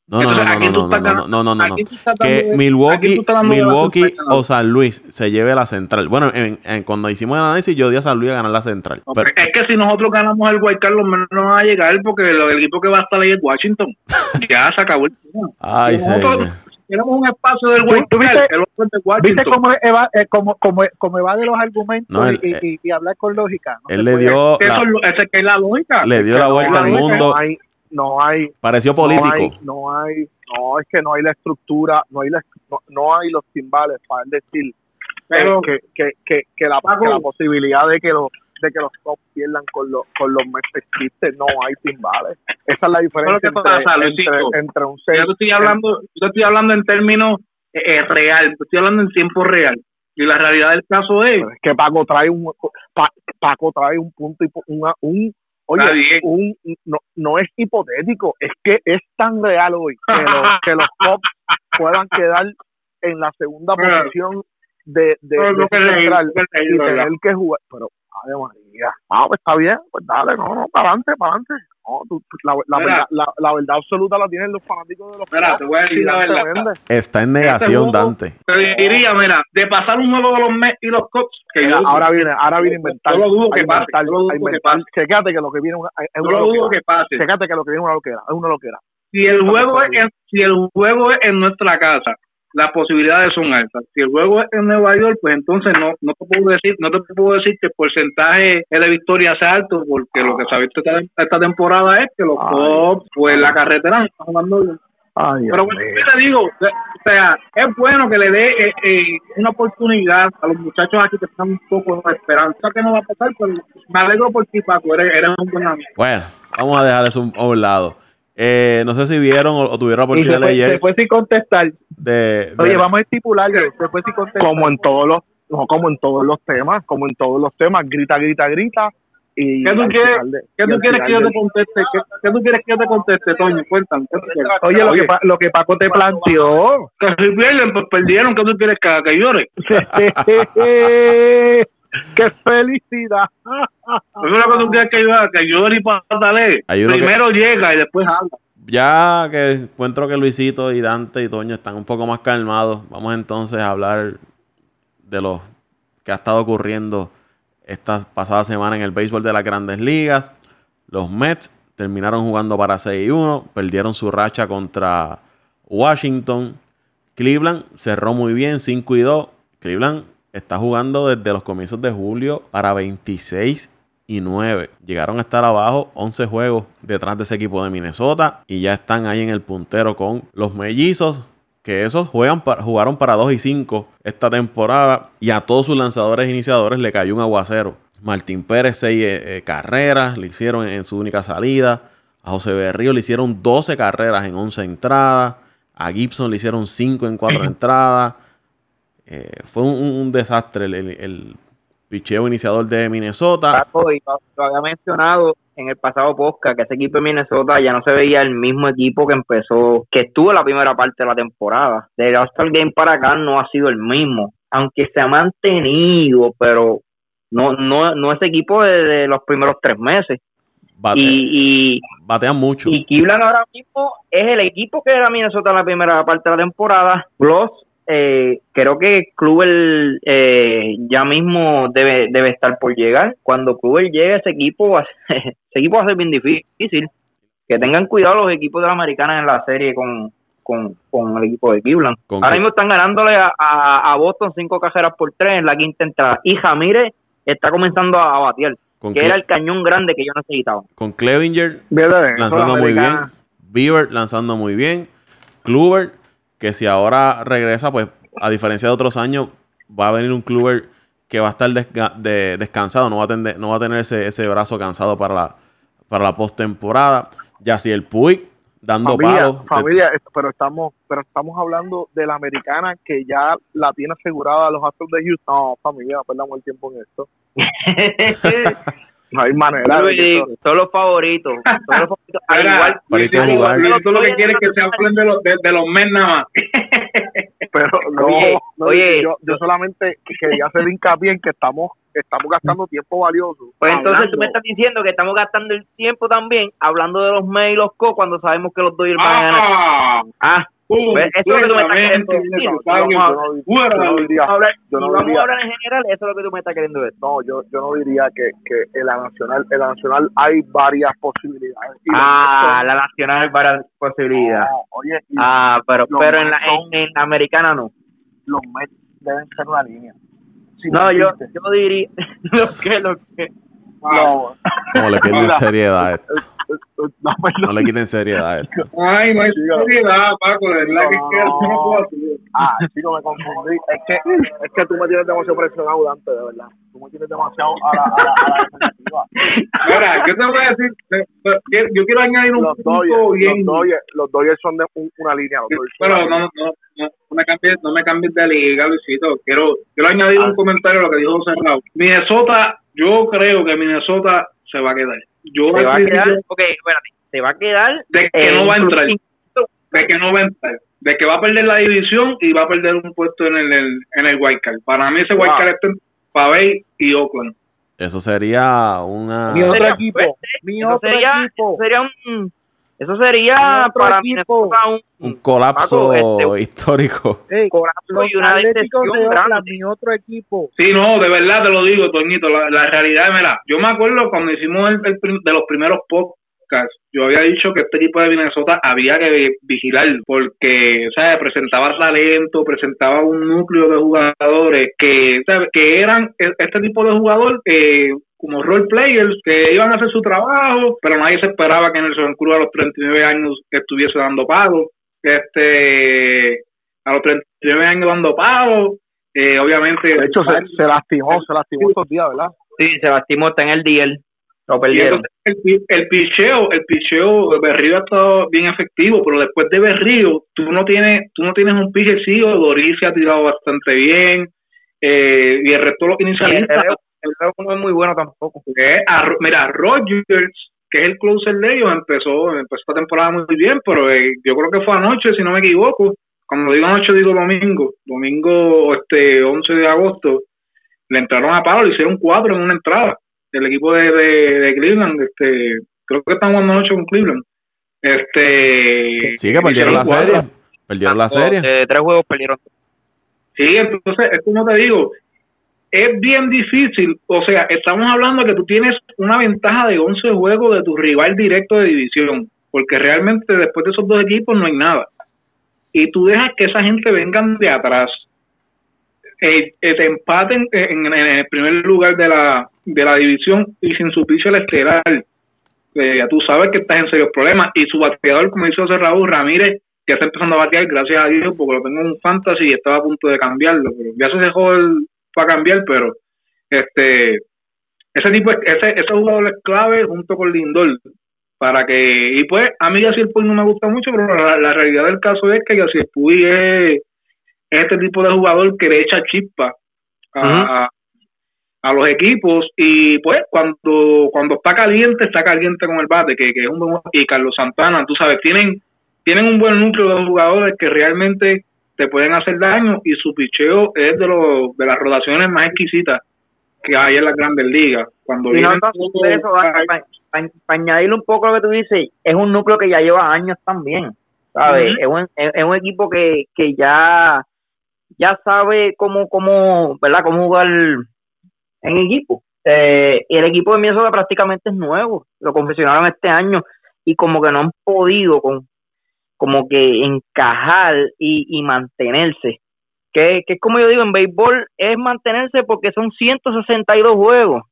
No, no, no, Entonces, no, ¿a quién no, no, no, no, no, no, no, ¿A no. quién tú estás Que Milwaukee, Milwaukee o San Luis se lleve la central. Bueno, en, en- cuando hicimos el análisis yo di a San Luis a ganar la central. No, Pero- es que si nosotros ganamos el White Card, los menos no van a llegar porque lo- el equipo que va a estar ahí es Washington. <laughs> ya se acabó el tema. ay, señor. Tenemos un espacio del ¿Tú- White tú viste- Card, el otro es de ¿Viste Washington. cómo eva, eh, cómo, cómo, cómo evade los argumentos No, él- y, y- y hablar con lógica? No Él le dio Eso la- es lo- esa es que es la lógica. le dio la no vuelta al hay- mundo. No hay, no hay, Pareció no político. hay, no hay, no, es que no hay la estructura, no hay la, no, no hay los timbales para decir Pero- que, que, que, que la, Paco. que la posibilidad de que los de que los Cubs pierdan con los con los Mets existe, no hay timbales. Esa es la diferencia entre, pasa, entre, un Yo seis te estoy hablando, yo estoy hablando en términos eh, eh, real, estoy hablando en tiempo real. Y la realidad del caso es, es que Paco trae un Pa- Paco trae un punto una, un oye un no, no es hipotético es que es tan real hoy que los <laughs> que los Cubs puedan quedar en la segunda posición de de, No, no, leí, central leí, y tener que jugar pero Ave María ah pues está bien pues dale no no para adelante para adelante no, tú- la, la, verdad, la, la verdad absoluta la tienen los fanáticos de los Mira, te voy a decir y la Dante verdad. Está en negación, Este juego- Dante. te diría, mira, de pasar un juego de los Mets y los Cubs, que Mira, yo, ahora viene, ahora viene a inventar. Yo lo dudo a que pase, inventar, yo lo dudo que pase. Checate que lo que viene es una, es yo una lo dudo loquera. que pase. Checate que lo que viene es una loquera, es una loquera. Si el juego es en, si el juego es en nuestra casa, las posibilidades son altas. Si el juego es en Nueva York, pues entonces no no te puedo decir no te puedo decir que el porcentaje de victoria sea alto, porque lo que se ha visto esta, esta temporada es que los. Cubs, pues la carretera no están jugando bien. Ay, Pero bueno, yo te digo, o sea, es bueno que le dé eh, eh, una oportunidad a los muchachos aquí que están un poco de esperanza que no va a pasar, pero me alegro por ti, Paco, eres, eres un buen amigo. Bueno, vamos a dejar eso a un lado. Eh, no sé si vieron o, o tuvieron oportunidad de leer fue sin contestar. de, de- Oye, vamos a estipularlo. Fue sin contestar. como en todos los no, como en todos los temas como en todos los temas grita grita grita y ¿Qué tú quieres, final de- ¿qué y tú al quieres que yo te conteste? ¿Qué, qué tú quieres que yo te conteste, Toño? Cuéntame. ¿qué tú quieres? Oye, lo, que, Pa- lo que Paco te planteó. Que si pierden, pues perdieron. ¿Qué tú quieres que, haga? que llore? <laughs> ¡Qué felicidad! Lo que tú quieres que yo que llore y patale. Hay uno que- Primero llega y después habla. Ya que encuentro que Luisito y Dante y Toño están un poco más calmados, vamos entonces a hablar de lo que ha estado ocurriendo esta pasada semana en el béisbol de las grandes ligas. Los Mets terminaron jugando para 6 y 1, perdieron su racha contra Washington. Cleveland cerró muy bien, 5 y 2. Cleveland está jugando desde los comienzos de julio para 26 y 9. Llegaron a estar abajo 11 juegos detrás de ese equipo de Minnesota y ya están ahí en el puntero con los mellizos. Que esos juegan para, jugaron para 2 y 5 esta temporada y a todos sus lanzadores iniciadores le cayó un aguacero. Martín Pérez 6 carreras, le hicieron en su única salida. A José Berrío le hicieron 12 carreras en 11 entradas. A Gibson le hicieron 5 en 4 <clears throat> entradas. Eh, fue un, desastre el, el, el picheo iniciador de Minnesota. Paco, y lo, había mencionado en el pasado podcast que ese equipo de Minnesota ya no se veía el mismo equipo que empezó, que estuvo en la primera parte de la temporada. Del All-Star Game para acá no ha sido el mismo, aunque se ha mantenido, pero no no no ese equipo de, de los primeros tres meses. Bate- Y, y, batean mucho. y Cleveland ahora mismo es el equipo que era Minnesota en la primera parte de la temporada. Plus, eh, creo que Kluber eh, ya mismo debe, debe estar por llegar. Cuando Kluber llegue, ese equipo, va a ser, <laughs> ese equipo va a ser bien difícil. Que tengan cuidado los equipos de la americana en la serie con, con, con el equipo de Cleveland. ¿Con Ahora qué? mismo están ganándole a, a, a Boston cinco cajeras por tres en la quinta entrada. Y Jamírez está comenzando a, a batear, Con, que Cle- era el cañón grande que yo necesitaba. con Clevinger ¿Verdad? lanzando muy bien. Bieber lanzando muy bien. Kluber, que si ahora regresa, pues a diferencia de otros años, va a venir un Kluber que va a estar desga- de- descansado, no va a tener, no va a tener ese, ese brazo cansado para la, para la postemporada. Ya si el Puig dando familia, palos. familia, es- pero estamos, pero estamos hablando de la americana que ya la tiene asegurada los Astros de Houston. No, familia, no perdamos el tiempo en esto. <laughs> No hay manera. De que son los favoritos. Son los favoritos. <laughs> Al igual, tú lo que quieres es que se hablen de los, de, de los men nada más. <laughs> pero no, Oye, no, oye. yo, yo solamente quería hacer hincapié en que estamos, estamos gastando tiempo valioso. Pues entonces tú me estás diciendo que estamos gastando el tiempo también hablando de los Mets y los Co cuando sabemos que los Dodgers van a ganar. Ah, Ah, pum, Pues eso es lo que tú me estás queriendo decir. Vamos a- hablar, en general, eso es lo que tú me estás queriendo decir. no, yo, yo no diría que, que en la nacional, en la nacional hay varias posibilidades. Ah, la nacional hay varias posibilidades. no, oye, Ah, pero pero en la, en, en la americana no. los Mets deben ser una línea. Si No, yo, yo diría <laughs> lo que, lo que. no, Como le <laughs> pierden Mira. seriedad a esto. No, <laughs> perdón. No le quiten seriedad a esto. Ay, no hay seriedad, Paco, de verdad que No, que eso no puedo hacer. Ah, chico, me confundí. Es que, es que tú me tienes demasiado presionado, Dante, de verdad. Tú me tienes demasiado a la, a la, a la defensiva. Mira, yo te voy a decir, yo quiero añadir un Los punto Dodgers, bien. los Dodgers, los Dodgers son de un- una línea. Los Pero no, no, no, no me cambies, no me cambies de liga, Luisito. Quiero, quiero añadir Ah. un comentario a lo que dijo José Raúl. Minnesota, yo creo que Minnesota se va a quedar. Yo Se va a quedar, ok, espérate, se va a quedar. de que eh, no va a entrar, de que no va a entrar, de que va a perder la división y va a perder un puesto en el, el- en el wild card. Para mí ese wild Wow. card está en Pavey y Oakland. Eso sería una. Mi otro sería equipo. Mi otro sería, equipo. sería un, eso sería para equipo. Un, Un colapso Paco, este- <laughs> histórico. Colapso y una decepción grande. mi otro equipo. Sí, no, de verdad te lo digo, Toñito. La, la realidad, mira, yo me acuerdo cuando hicimos el, el prim- de los primeros podcasts, yo había dicho que este equipo de Minnesota había que vigilar porque, ¿sabes? Presentaba talento, presentaba un núcleo de jugadores que, ¿sabes? Que eran e- este tipo de jugador que como role players que iban a hacer su trabajo, pero nadie se esperaba que Nelson Cruz a los 39 años estuviese dando pagos. Este, a los 39 años dando pagos, eh, obviamente De hecho, se, se lastimó, se lastimó estos días, ¿verdad? Sí, se lastimó, está en el DL. Lo perdieron. entonces el, pi- el picheo, el picheo, Berrío ha estado bien efectivo, pero después de Berrío, tú no tienes, tú no tienes un sí, Doris se ha tirado bastante bien, eh, y el resto de los inicialistas, no es muy bueno tampoco. es a- mira, Rogers, que es el closer de ellos, empezó, empezó esta temporada muy bien, pero eh, yo creo que fue anoche, si no me equivoco, cuando digo anoche digo domingo, domingo este 11 de agosto, le entraron a palo, le hicieron cuatro en una entrada, el equipo de, de, de Cleveland, este, creo que están jugando anoche con Cleveland. Este, Sí, que perdieron la cuatro. serie. Perdieron la Ah, serie. De tres juegos perdieron. Sí, entonces, es como te digo, es bien difícil. O sea, estamos hablando que tú tienes una ventaja de 11 juegos de tu rival directo de división, porque realmente después de esos dos equipos no hay nada. Y tú dejas que esa gente vengan de atrás, eh, eh, te empaten en, el primer lugar de la, de la división y sin su pitcher estelar. Eh, ya tú sabes que estás en serios problemas. Y su bateador, como dice José Raúl Ramírez, que está empezando a batear, gracias a Dios, porque lo tengo en un fantasy y estaba a punto de cambiarlo. Pero ya se dejó el, para cambiar, pero este ese tipo, ese, ese jugador es clave junto con Lindor para que, y pues a mí Yacir Puy no me gusta mucho, pero la, la realidad del caso es que Yacir Puy es, es este tipo de jugador que le echa chispa a, a, a los equipos y pues cuando cuando está caliente, está caliente con el bate, que, que es un buen y Carlos Santana, tú sabes, tienen tienen un buen núcleo de jugadores que realmente te pueden hacer daño y su picheo es de los de las rotaciones más exquisitas que hay en las grandes ligas. Cuando Y vienen todos- eso, para añadirle un poco lo que tú dices, es un núcleo que ya lleva años también, ¿sabes? Es, un, es, es un equipo que, que ya ya sabe cómo, cómo, ¿verdad? Cómo jugar en equipo. Eh, y el equipo de Minnesota prácticamente es nuevo, lo confeccionaron este año y como que no han podido con como que encajar y, y mantenerse. Que, que es como yo digo, en béisbol es mantenerse porque son 162 juegos.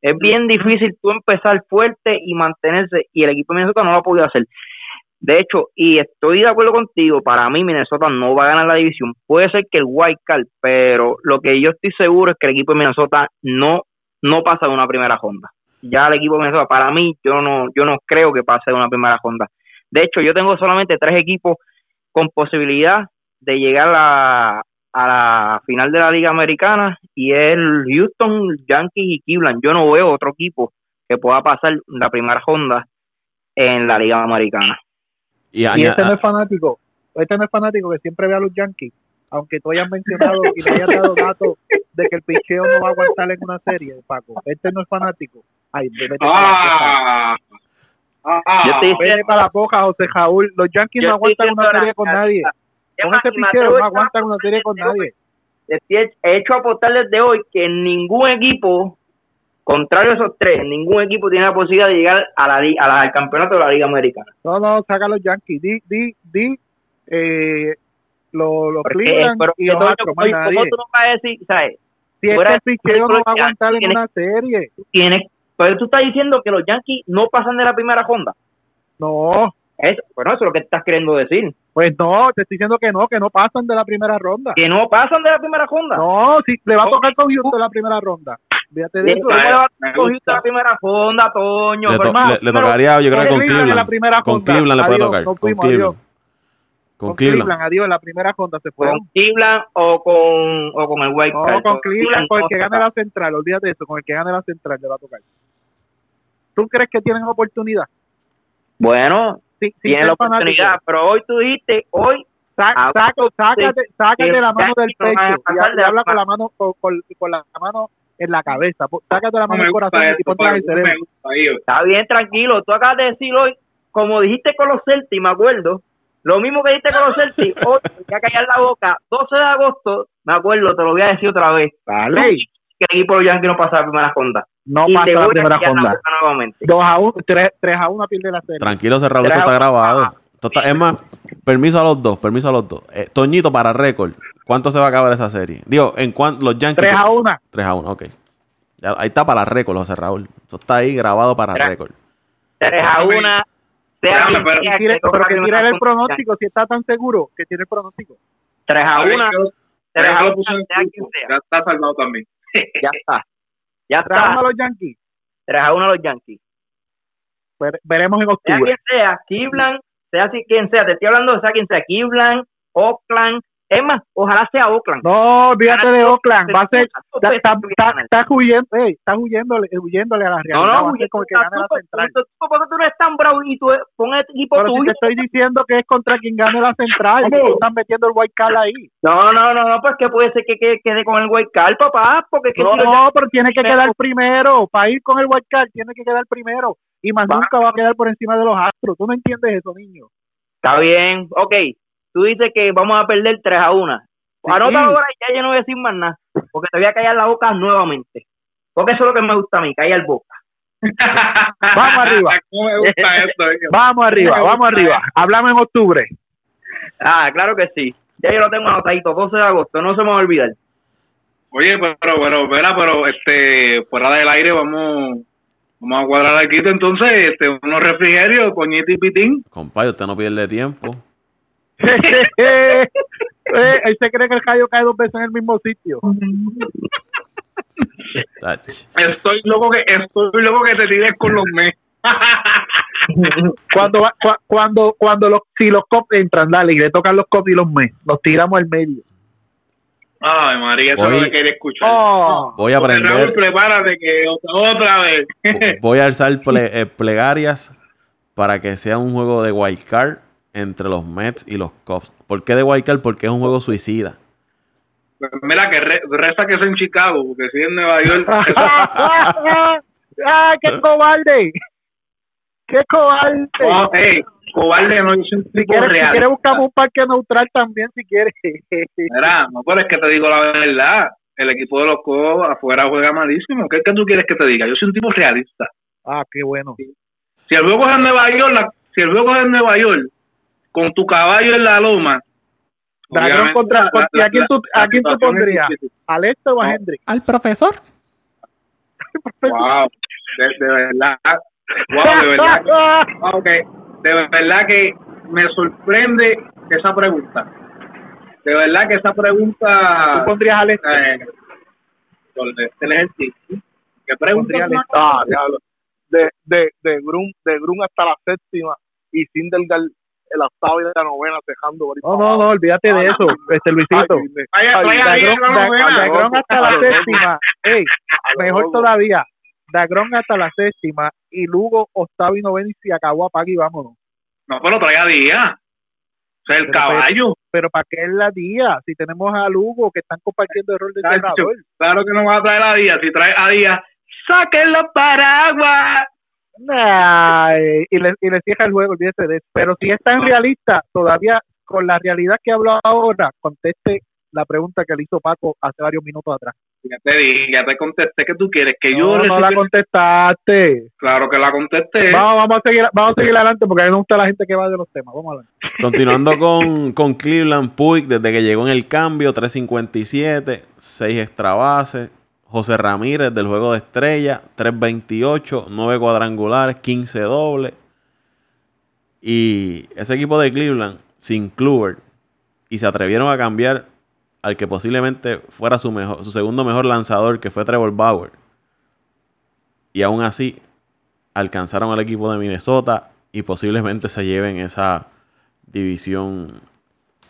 Es bien difícil tú empezar fuerte y mantenerse y el equipo de Minnesota no lo ha podido hacer. De hecho, y estoy de acuerdo contigo, para mí Minnesota no va a ganar la división. Puede ser que el wild card, pero lo que yo estoy seguro es que el equipo de Minnesota no no pasa de una primera ronda. Ya el equipo de Minnesota, para mí, yo no yo no creo que pase de una primera ronda. De hecho, yo tengo solamente tres equipos con posibilidad de llegar a, a la final de la Liga Americana y es el Houston, Yankees y Cleveland. Yo no veo otro equipo que pueda pasar la primera ronda en la Liga Americana. Y, este no es fanático, este no es fanático que siempre ve a los Yankees, aunque tú hayas mencionado y le hayas dado datos de que el picheo no va a aguantar en una serie, Paco. Este no es fanático. Ay, vete poca. Ah, Yo estoy para la poca, José Raúl. Los Yankees no aguantan una serie con nadie. Con picheo atrevo no aguantan una serie con nadie. He hecho apostar desde hoy que ningún equipo, contrario a esos tres, ningún equipo tiene la posibilidad de llegar a la, a la- al campeonato de la Liga Americana. No, no, saca los Yankees. Di, di, di, eh, los Porque, Cleveland pero, y los Astros, ¿cómo, más cómo nadie. tú no vas a decir, sabes? Si este picheo no va a aguantar en una serie. Tienes, pero tú estás diciendo que los Yankees no pasan de la primera ronda. No, Eso, bueno, eso es lo que estás queriendo decir. pues no, te estoy diciendo que no, que no pasan de la primera ronda. Que no pasan de la primera ronda. No, si le va a tocar con Houston la primera ronda. Fíjate de ¿Cómo eso. le va a coger gusta. la primera ronda, Toño? le, to- hermano? le- le tocaría, yo creo que con Cleveland en la primera Con. Cleveland le puede Adiós, tocar. Con fuimos, Cleveland. adiós. Con Con Cleveland. Cleveland, adiós, en la primera ronda se fue. con Cleveland o con, o con el White No, Card. con Cleveland, con el que gane la central, olvídate de eso, con el que gane la central le va a tocar. ¿Tú crees que tienen oportunidad? Bueno, Sí, sí, tiene la oportunidad, pero hoy tú dijiste, hoy saca- sácate, la mano del pecho y, habla con la mano con, con- con la mano en la cabeza. Sácate la no mano del corazón y ponte en el cerebro. gusta, está bien, tranquilo. Tú acabas de decir hoy, como dijiste con los Celtics, me acuerdo, lo mismo que dijiste con los Celtics, <laughs> hoy, voy a callar la boca, 12 de agosto, me acuerdo, te lo voy a decir otra vez, Dale. que el equipo de los Yankees no pasa la primera ronda. No y pasa te la primera ronda. boca nuevamente. 2 a 1, 3, 3 a 1 pierde la serie. Tranquilo, Cerrado, esto está grabado. Esto está- es más, permiso a los dos, permiso a los dos. Eh, Toñito, para récord, ¿cuánto se va a acabar esa serie? Digo, en cuanto los Yankees. 3 a 1. 3 a 1, ok. Ya, ahí está para récord, José Raúl. Esto está ahí grabado para récord. 3 a 1. Sea quien pero- sea Tire- que toque pero que tire el pronóstico si está tan seguro que tiene el pronóstico. 3 a 1, Yo- 3 yo a lo 1, puse en sea quien grupo, sea. Ya está salvado también. <laughs> Ya está. Ya 3 a 1 está. a los Yankees. 3 a 1 a los Yankees. Vere- veremos en Sea octubre. quien sea, Cleveland, sea si- quien sea, te estoy hablando de sea quien sea, Cleveland, Oakland, es más, ojalá sea Oakland. No, olvídate de Oakland. Va a ser. Tanto Está, peso está, que viene a está, ganar. está huyendo, ey, está huyéndole, huyéndole a la No, realidad. no, ser como que gane la central. ¿Por qué tú no eres tan bravo y tú pon el equipo Pero si te tuyo? estoy diciendo que es contra quien gane la central, y tú estás metiendo el white card ahí. No, no, no, no, pues que puede ser que, que quede con el white card, papá, porque No, no, pero tiene que quedar primero. Para ir con el white card, tiene que quedar primero. Y más nunca va a quedar por encima de los astros. ¿Tú no entiendes eso, niño? Está bien, ok. Tú dices que vamos a perder 3 a 1. Sí. Anota ahora y ya yo no voy a decir más nada, porque te voy a callar la boca nuevamente. Porque eso es lo que me gusta a mí, callar boca. <laughs> Vamos arriba. ¿Cómo me gusta esto? Vamos arriba, vamos arriba. Hablamos en octubre. Ah, claro que sí. Ya yo lo tengo anotadito, 12 de agosto, no se me va a olvidar. Oye, pero, pero, verá, pero, este, fuera del aire vamos, vamos a cuadrar aquí entonces, este, unos refrigerios, coñito y pitín. Compadre, usted no pierde tiempo. Eh, él se cree que el callo cae dos veces en el mismo sitio. Estoy loco que, estoy loco que te tires con los mes. Cuando va- cuando cuando los si los cops entran, dale, y le tocan los cops y los mes, los tiramos al medio. Ay, María, eso es lo Hoy- que quería escuchar. Oh, Voy a Raúl, aprender, prepárate que otra, otra vez. voy a alzar ple- eh, plegarias para que sea un juego de wild card entre los Mets y los Cubs. ¿Por qué de card? Porque es un juego suicida. Pues Mira, que re- reza que es en Chicago, porque si en Nueva York. ¡Ay, <laughs> <laughs> qué cobarde! ¡Qué cobarde! Oh, hey, cobarde, no, yo soy un Si tipo quieres, si real. quieres buscamos un parque neutral también, si quieres. <laughs> Mira, no, pero es que te digo la verdad. El equipo de los Cubs afuera juega malísimo. ¿Qué, ¿Qué tú quieres que te diga? Yo soy un tipo realista. ah, qué bueno. Si el juego es en Nueva York, la- si el juego es en Nueva York, con tu caballo en la loma. Dragón obviamente, contra, la- contra- la- ¿a quién tú, la a quién tú situación es pondrías? ¿Al este o a No. Hendrick? Al profesor. <laughs> Wow, de, de verdad. Wow, de verdad. <laughs> Wow, que- de verdad que me sorprende esa pregunta. De verdad que esa pregunta. ¿Tú pondrías al este? eh, el ejercicio. ¿Qué pregunta? Al este. Ah. De, de, de, Grun, de Grun hasta la séptima y Sindelgar el octavo y la novena dejando ahí No, no, no, olvídate de eso, este Luisito. Ay, me- Vaya, ay, vaya, de ahí Grun- en la Da- novena. Dagrón hasta la séptima. Ey, mejor todavía. Dagrón hasta la séptima y Lugo octavo y noveno y se acabó apaga y vámonos. No, pero trae a día. O sea, el Pero, caballo. Pero ¿para qué es la día? Si tenemos a Lugo que están compartiendo el rol de entrenador. Claro que no va a traer a día. Si trae a día, saquen los paraguas. Y le, y le cierra el juego, olvídese de eso. Pero si es tan realista, todavía con la realidad que hablo ahora, conteste la pregunta que le hizo Paco hace varios minutos atrás. Ya te dije, ya te contesté que tú quieres que yo No, la contestaste. Claro que la contesté. Vamos, vamos a seguir, vamos a seguir adelante porque a mí me gusta la gente que va de los temas. Vamos adelante. Continuando con, con Cleveland, Puig, desde que llegó en el cambio, 3.57, 6 extra bases. José Ramírez del juego de estrella, 3.28, 9 cuadrangulares, 15 dobles. Y ese equipo de Cleveland, sin Kluber, y se atrevieron a cambiar al que posiblemente fuera su, mejor, su segundo mejor lanzador, que fue Trevor Bauer. Y aún así, alcanzaron al equipo de Minnesota y posiblemente se lleven esa división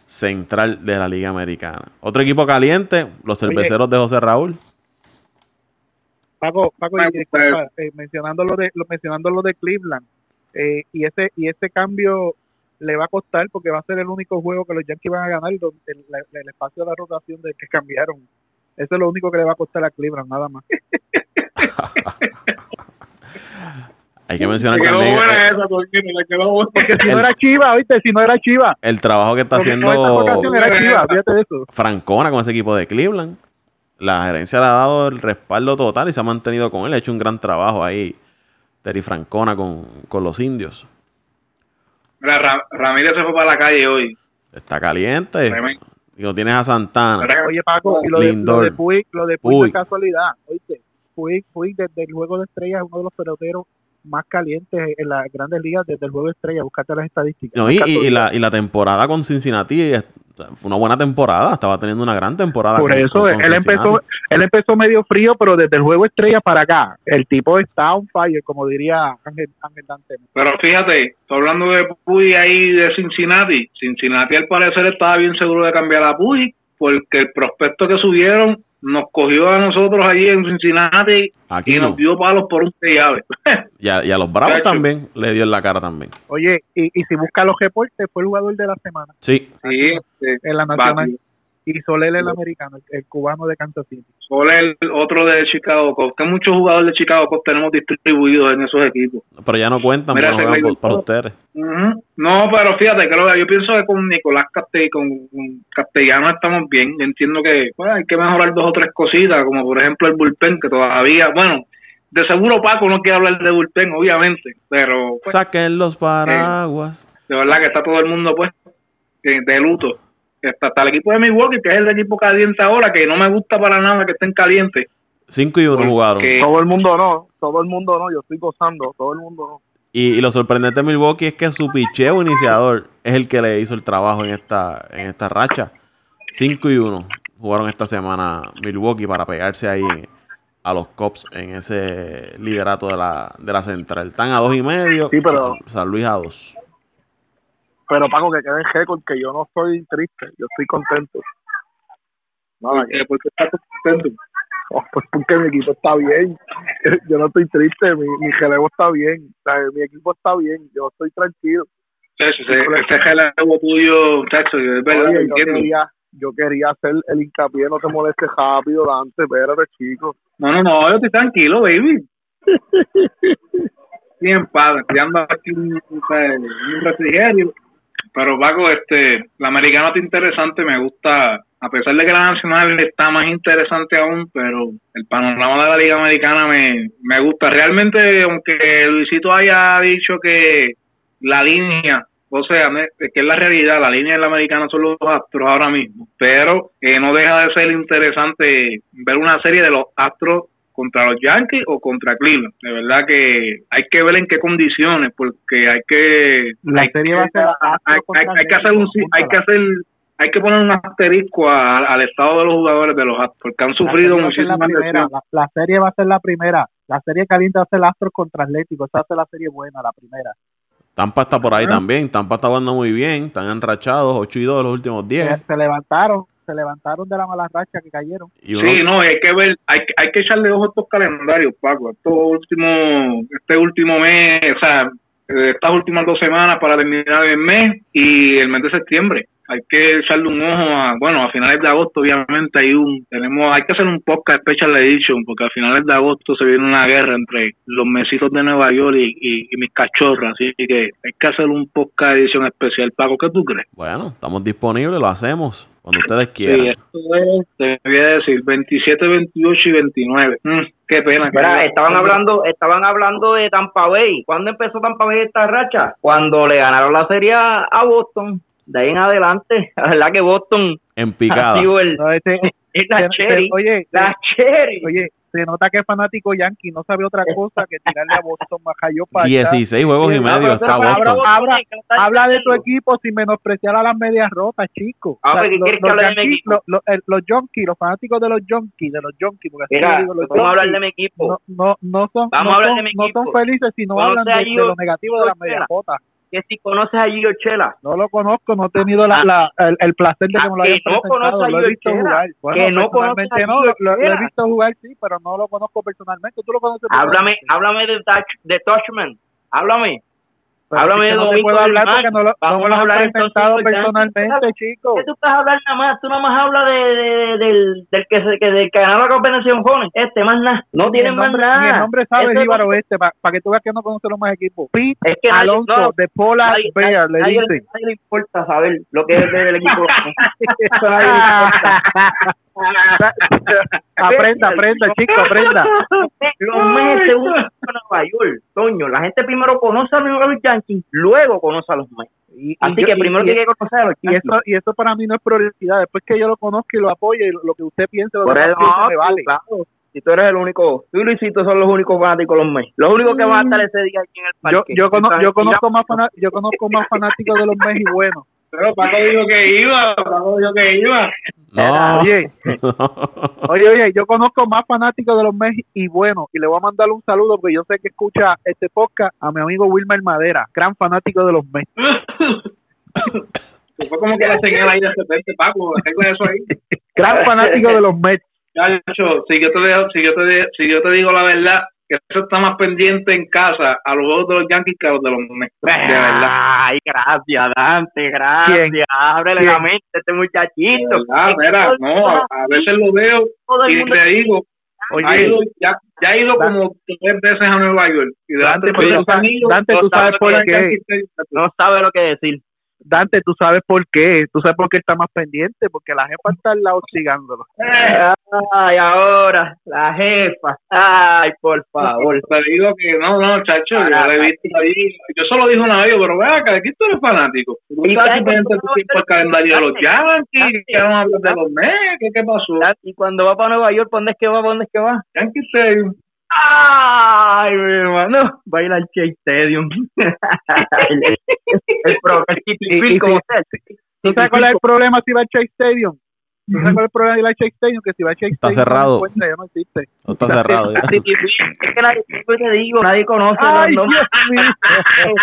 central de la Liga Americana. Otro equipo caliente, los Oye. cerveceros de José Raúl. Paco, Paco y disculpa, eh, mencionando lo de lo, mencionando lo de Cleveland eh, y ese y ese cambio le va a costar porque va a ser el único juego que los Yankees van a ganar donde el, el espacio de la rotación de que cambiaron. Eso es lo único que le va a costar a Cleveland, nada más. <laughs> Hay que mencionar también buena eh, esa, Torquín, me quedó buena. Porque si El- no era Chiva, ¿viste? Si no era Chiva. el trabajo que está Porque haciendo no, esta era Chiva, fíjate eso. Francona con ese equipo de Cleveland. La gerencia le ha dado el respaldo total y se ha mantenido con él. Ha hecho un gran trabajo ahí. Terry Francona con, con los indios. Mira, Ra- Ramírez se fue para la calle hoy. Está caliente. Tremendo. Y no tienes a Santana. Oye, Paco, y lo de, lo Puig, lo de Puig no Puig. es casualidad, ¿oíste? Puig, Puig desde el juego de estrellas es uno de los peloteros más calientes en las grandes ligas desde el juego de estrellas. Búscate las estadísticas. No, y, y- y casualidad. la, y la temporada con Cincinnati fue una buena temporada, estaba teniendo una gran temporada. Por con- eso con- con él empezó, él empezó medio frío, pero desde el juego estrella para acá, el tipo está on fire, como diría Ángel, Ángel Dante. Pero fíjate, estoy hablando de Puy ahí de Cincinnati. Cincinnati al parecer estaba bien seguro de cambiar a Puy porque el prospecto que subieron nos cogió a nosotros allí en Cincinnati Aquí y no. nos dio palos por un llave. <laughs> Y a, y a los Bravos también le dio en la cara también. Oye, y, y si busca los reportes, fue el jugador de la semana Sí, sí, este, en la nacional. Y Soler el americano, el, el cubano de Kansas City. Soler, otro de Chicago Cubs, que muchos jugadores de Chicago Cubs tenemos distribuidos en esos equipos. pero ya no cuentan, Mira, no güey- por- para ustedes. No, pero fíjate, creo que yo pienso que con Nicolás Castell, con, con Castellano estamos bien. Yo entiendo que bueno, hay que mejorar dos o tres cositas, como por ejemplo el bullpen, que todavía, bueno, de seguro Paco no quiere hablar de bullpen, obviamente, pero pues, Saquen los paraguas. de verdad que está todo el mundo pues de, de luto. Está, está el equipo de Milwaukee, que es el equipo caliente ahora, que no me gusta para nada que estén calientes. 5 y 1 jugaron. Todo el mundo no, todo el mundo no, yo estoy gozando, todo el mundo no. Y, y lo sorprendente de Milwaukee es que su picheo iniciador es el que le hizo el trabajo en esta, en esta racha. 5 y 1 jugaron esta semana Milwaukee para pegarse ahí a los Cops en ese liderato de la, de la central. Están a dos y medio, Sí, pero- San, San Luis a dos. Pero Paco, que quede en récord que yo no estoy triste, yo estoy contento. Nada, eh, porque está contento. <laughs> Oh, pues porque mi equipo está bien. <laughs> Yo no estoy triste, mi, mi relevo está bien. O sea, mi equipo está bien, yo estoy tranquilo. Ese relevo tuyo, muchacho, es verdad, Oye, yo entiendo. quería, yo quería hacer el hincapié, no te moleste rápido, Dante, espérate, chico. No, no, no, yo estoy tranquilo, baby. <laughs> Bien, padre, tirando aquí un, un refrigerio. Pero, Paco, este, la americana está interesante, me gusta, a pesar de que la nacional está más interesante aún, pero el panorama de la liga americana me, me gusta. Realmente, aunque Luisito haya dicho que la línea, o sea, que es la realidad, la línea de la americana son los astros ahora mismo, pero eh, no deja de ser interesante ver una serie de los astros contra los Yankees o contra Cleveland. De verdad que hay que ver en qué condiciones, porque hay que La hay serie que- va a ser hay, hay- hay que hacer un hay que hacer hay que poner un asterisco a- al estado de los jugadores de los Astros, porque han sufrido la muchísimas primera, la, la serie va a ser la primera. La serie caliente va a ser Astros contra Atlético. Esa va a ser la serie buena, la primera. Tampa está por ahí Ah. también. Tampa está jugando muy bien. Están enrachados, 8 y 2 de los últimos 10. Se, se levantaron, se levantaron de la mala racha que cayeron. Sí, no, hay que ver, hay, que- hay que echarle ojo a estos calendarios, Paco. Estos últimos, este último mes, o sea, eh, estas últimas dos semanas para terminar el mes y el mes de septiembre. Hay que echarle un ojo a, bueno, a finales de agosto, obviamente, hay un, tenemos, hay que hacer un podcast Special Edition, porque a finales de agosto se viene una guerra entre los mesitos de Nueva York y, y- y mis cachorras, así que hay que hacer un podcast edición especial. Paco, ¿qué tú crees? bueno, estamos disponibles, lo hacemos cuando ustedes Sí, quieran. esto es, te voy a decir, 27, 28 y 29. Mm, qué pena. Mira, estaban hablando, estaban hablando de Tampa Bay. ¿Cuándo empezó Tampa Bay esta racha? Cuando le ganaron la serie a Boston. De ahí en adelante, <laughs> la verdad que Boston En <laughs> ha picada. sido el, No, este- es la se- cherry, se- oye, la cherry. oye, se nota que es fanático yankee, no sabe otra cosa que tirarle a Boston Majayo para allá. 16 juegos y medio está habla- Boston. Habla- no Habla de tu equipo sin menospreciar a las medias rotas, chico. Ah, ¿qué quieres que hable de mi Yankees- los Yankees, los fanáticos de los Yankees, de los Yankees, porque así Mira, yo digo, los vamos a hablar de mi equipo. no, no, no son, Vamos no a hablar son- de mi no equipo. son felices si no hablan de, de lo negativo de las medias rotas. Que si conoces a Gio Chela, No lo conozco, no he tenido la, Ah. la- el, el placer de que Ah, me lo que hayan no presentado. a Lo he visto jugar. Bueno, Que no conoce personalmente a no, lo, lo- he visto jugar, sí, pero no lo conozco personalmente. ¿Tú lo conoces háblame, háblame de, Touch, de Touchman. Háblame. Pero háblame de no te Domingo puedo hablar porque no lo, Vamos no a han hablar Yankee. personalmente, chico. ¿Qué tú estás hablando nada más? Tú nada más hablas de, de- de- del, del que se que, del que ganó la Copa Nación Joven. Este, más nada. No tienen más nombre, nada. Ni el nombre sabe Jíbaro este, para que tú veas que no conoce los más equipos. Pete Es que nadie- Alonso no, de nadie- Bear, le dicen. nadie le importa saber lo que es del equipo. <laughs> Eso a nadie le importa. <laughs> aprenda, aprenda, chico, aprenda. Los Mets se unen con Nueva York, Toño. La gente primero conoce a los Yankees, luego conoce a los Mets. Y- y Así yo- que y- primero y- tiene que conocer a los y Yankees. eso, y eso para mí no es prioridad. Después que yo lo conozco y lo apoye, lo que usted piense, lo eso, piense, no, me vale. claro. Si tú eres el único, tú y Luisito son los únicos fanáticos de los Mets. Los únicos que van a estar ese día aquí en el Yo, parque. yo, cono- yo Y conozco más fana- yo conozco más fanáticos de los Mets y buenos Pero Paco dijo que iba, Paco dijo que iba. No. Oye, <laughs> oye, oye, yo conozco más fanáticos de los Mets y bueno, y le voy a mandar un saludo porque yo sé que escucha este podcast a mi amigo Wilmer Madera, gran fanático de los Mets. Fue como que la señal ahí de repente, Paco, arregla eso ahí. Gran fanático de los Mets. Chacho, si yo te dejo- si yo te si yo te digo la verdad, que eso está más pendiente en casa a los juegos de los Yankees que a los de los Mets. De verdad. Ay, gracias, Dante, gracias. ¿Quién? Ábrele ¿Quién? la mente a este muchachito. Verdad, mira, no, a, a veces lo veo y te digo, ha Oye, ido, ya, ya ha ido como tres veces a Nueva York. Y Dante, los anillos, Dante, tú sabes sabe por qué. no sabe lo que decir. Dante, tú sabes por qué. Tú sabes por qué está más pendiente. Porque la jefa está al lado hostigándolo. Ay, ahora, la jefa. Ay, por favor. Te digo que no, no, chacho, yo lo he visto ahí. Yo solo dije una vez, pero vea acá, aquí tú eres fanático. Tú Y estás sabes pendiente cuando todo el tiempo el calendario de los Yankees, que vamos a hablar de los Mets, ¿qué, qué pasó? Y cuando va para Nueva York, ¿para dónde es que va? ¿Para dónde es que va? Yankee Stadium. Ay, mi hermano, va a ir al Chase Stadium. el, <laughs> el, el, pro- el como sea. ¿Tú sabes cuál es el problema si va al Chase Stadium? ¿Tú sabes cuál es el problema de al Chase Stadium? Que si va al Chase Está Stadium cerrado. no lo encuentra, ya no existe. No está cerrado ya. Es que nadie, te digo, nadie conoce Ay, los Dios mío. <laughs>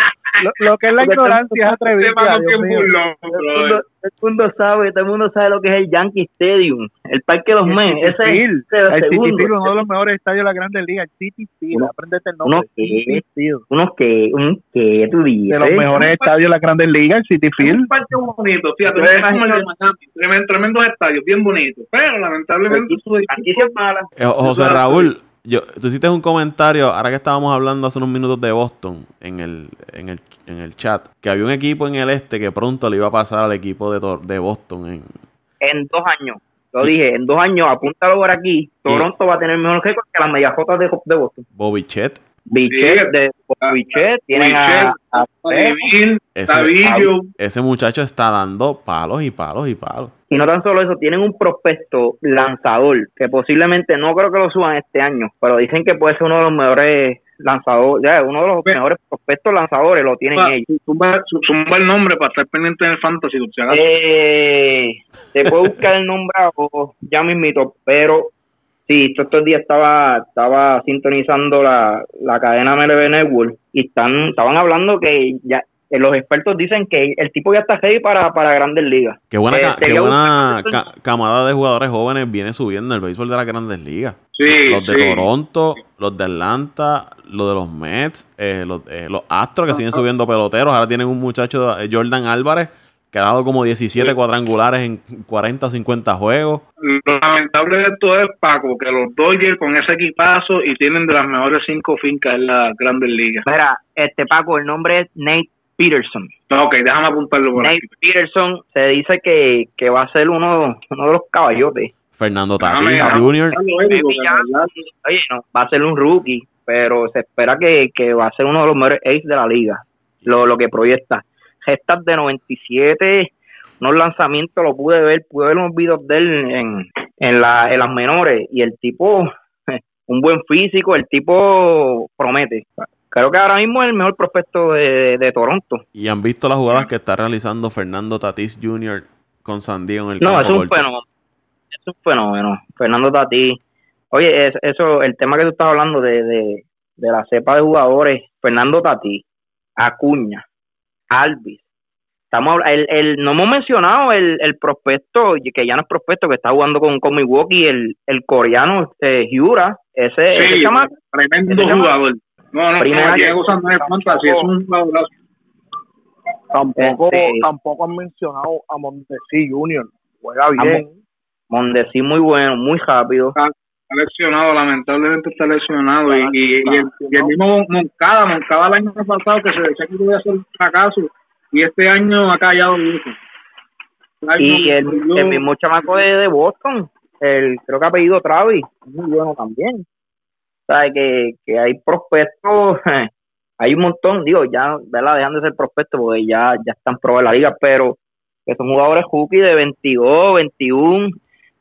Lo, lo que es la ignorancia es atrevida, Todo el, mundo, todo el mundo sabe, todo el mundo sabe lo que es el Yankee Stadium, el Parque de los El Mets, City ese Field. ese es El el City. Field, uno de los mejores estadios de la Grandes Ligas, el City Field, Uno- aprendete el uno nombre. Unos que, un que tú dices. De los mejores estadios de la Grandes Ligas, el City Field. un parque bonito, fíjate, tremendos estadios, bien bonitos, pero lamentablemente Aquí, su aquí se mala. Eh, José Raúl, yo, tú hiciste un comentario, ahora que estábamos hablando hace unos minutos de Boston en el, en el, en el chat, que había un equipo en el este que pronto le iba a pasar al equipo de, Tor- de Boston. En, En dos años. Lo dije, en dos años, apúntalo por aquí. Toronto va a tener mejor récord que las mediajotas de, de Boston. Bobby Chet. Bichet, de Bichet, tienen a, a David, Ese, ese muchacho está dando palos y palos y palos. Y no tan solo eso, tienen un prospecto lanzador que posiblemente no creo que lo suban este año, pero dicen que puede ser uno de los mejores lanzadores, ya, uno de los mejores prospectos lanzadores lo tienen zumba, ellos. zumba, zumba el nombre para estar pendiente en el fantasy. Eh, te puedo buscar el nombre o ya mismito, pero sí, todos estos días estaba estaba sintonizando la, la cadena MLB Network y están estaban hablando que ya eh, los expertos dicen que el tipo ya está ready para, para grandes ligas. Qué buena, Eh, qué buena ca- camada de jugadores jóvenes viene subiendo en el béisbol de las grandes ligas. Sí, los de sí. Toronto, los de Atlanta, los de los Mets, eh, los, eh, los Astros que siguen subiendo peloteros. Ahora tienen un muchacho, eh, Jordan Álvarez, que ha dado como 17 cuadrangulares en 40 o 50 juegos. Lo lamentable de esto es, Paco, que los Dodgers con ese equipazo y tienen de las mejores cinco fincas en la Grandes Ligas. Mira, este Paco, el nombre es Nate Peterson. No, ok, déjame apuntarlo por Nate aquí. Peterson se dice que, que va a ser uno, uno de los caballotes. Fernando Déjame Tatis apuntarlo, Jr. Oye, no, va a ser un rookie, pero se espera que, que va a ser uno de los mejores ace de la liga, lo, lo que proyecta. Gestas de 97, unos lanzamientos, lo pude ver, pude ver unos videos de él en, en, la, en las menores, y el tipo, <laughs> un buen físico, el tipo promete. Creo que ahora mismo es el mejor prospecto de, de Toronto. Y han visto las jugadas que está realizando Fernando Tatis Jr. con San Diego en el No, campo es un corto. fenómeno. Es un fenómeno. Fernando Tati. Oye, es- eso, el tema que tú estás hablando de, de, de la cepa de jugadores, Fernando Tati, Acuña, Alvis. Estamos, el, el, no hemos mencionado el, el prospecto, que ya no es prospecto, que está jugando con, con Milwaukee, el, el coreano eh, Hyura. Ese, ese Sí, chama- tremendo ese chama- jugador. No, no, Primera no, Diego Sánchez Fantasy es un jugadorazo. Tampoco, Este- tampoco han mencionado a Montesí Junior. Juega bien. Mondesi muy bueno, muy rápido. Está lesionado, lamentablemente está lesionado. Y, y, y el, y el mismo Moncada, Moncada el año pasado que se decía que iba a ser un fracaso. Y este año ha callado mucho. Y el, el mismo chamaco de, de Boston, el creo que ha apellido Travis, muy bueno también. O sea, que, que hay prospectos, <laughs> hay un montón, digo, ya, ¿verdad? Dejan de ser prospectos porque ya, ya están probados en la liga, pero que son jugadores hooky de 22, 21,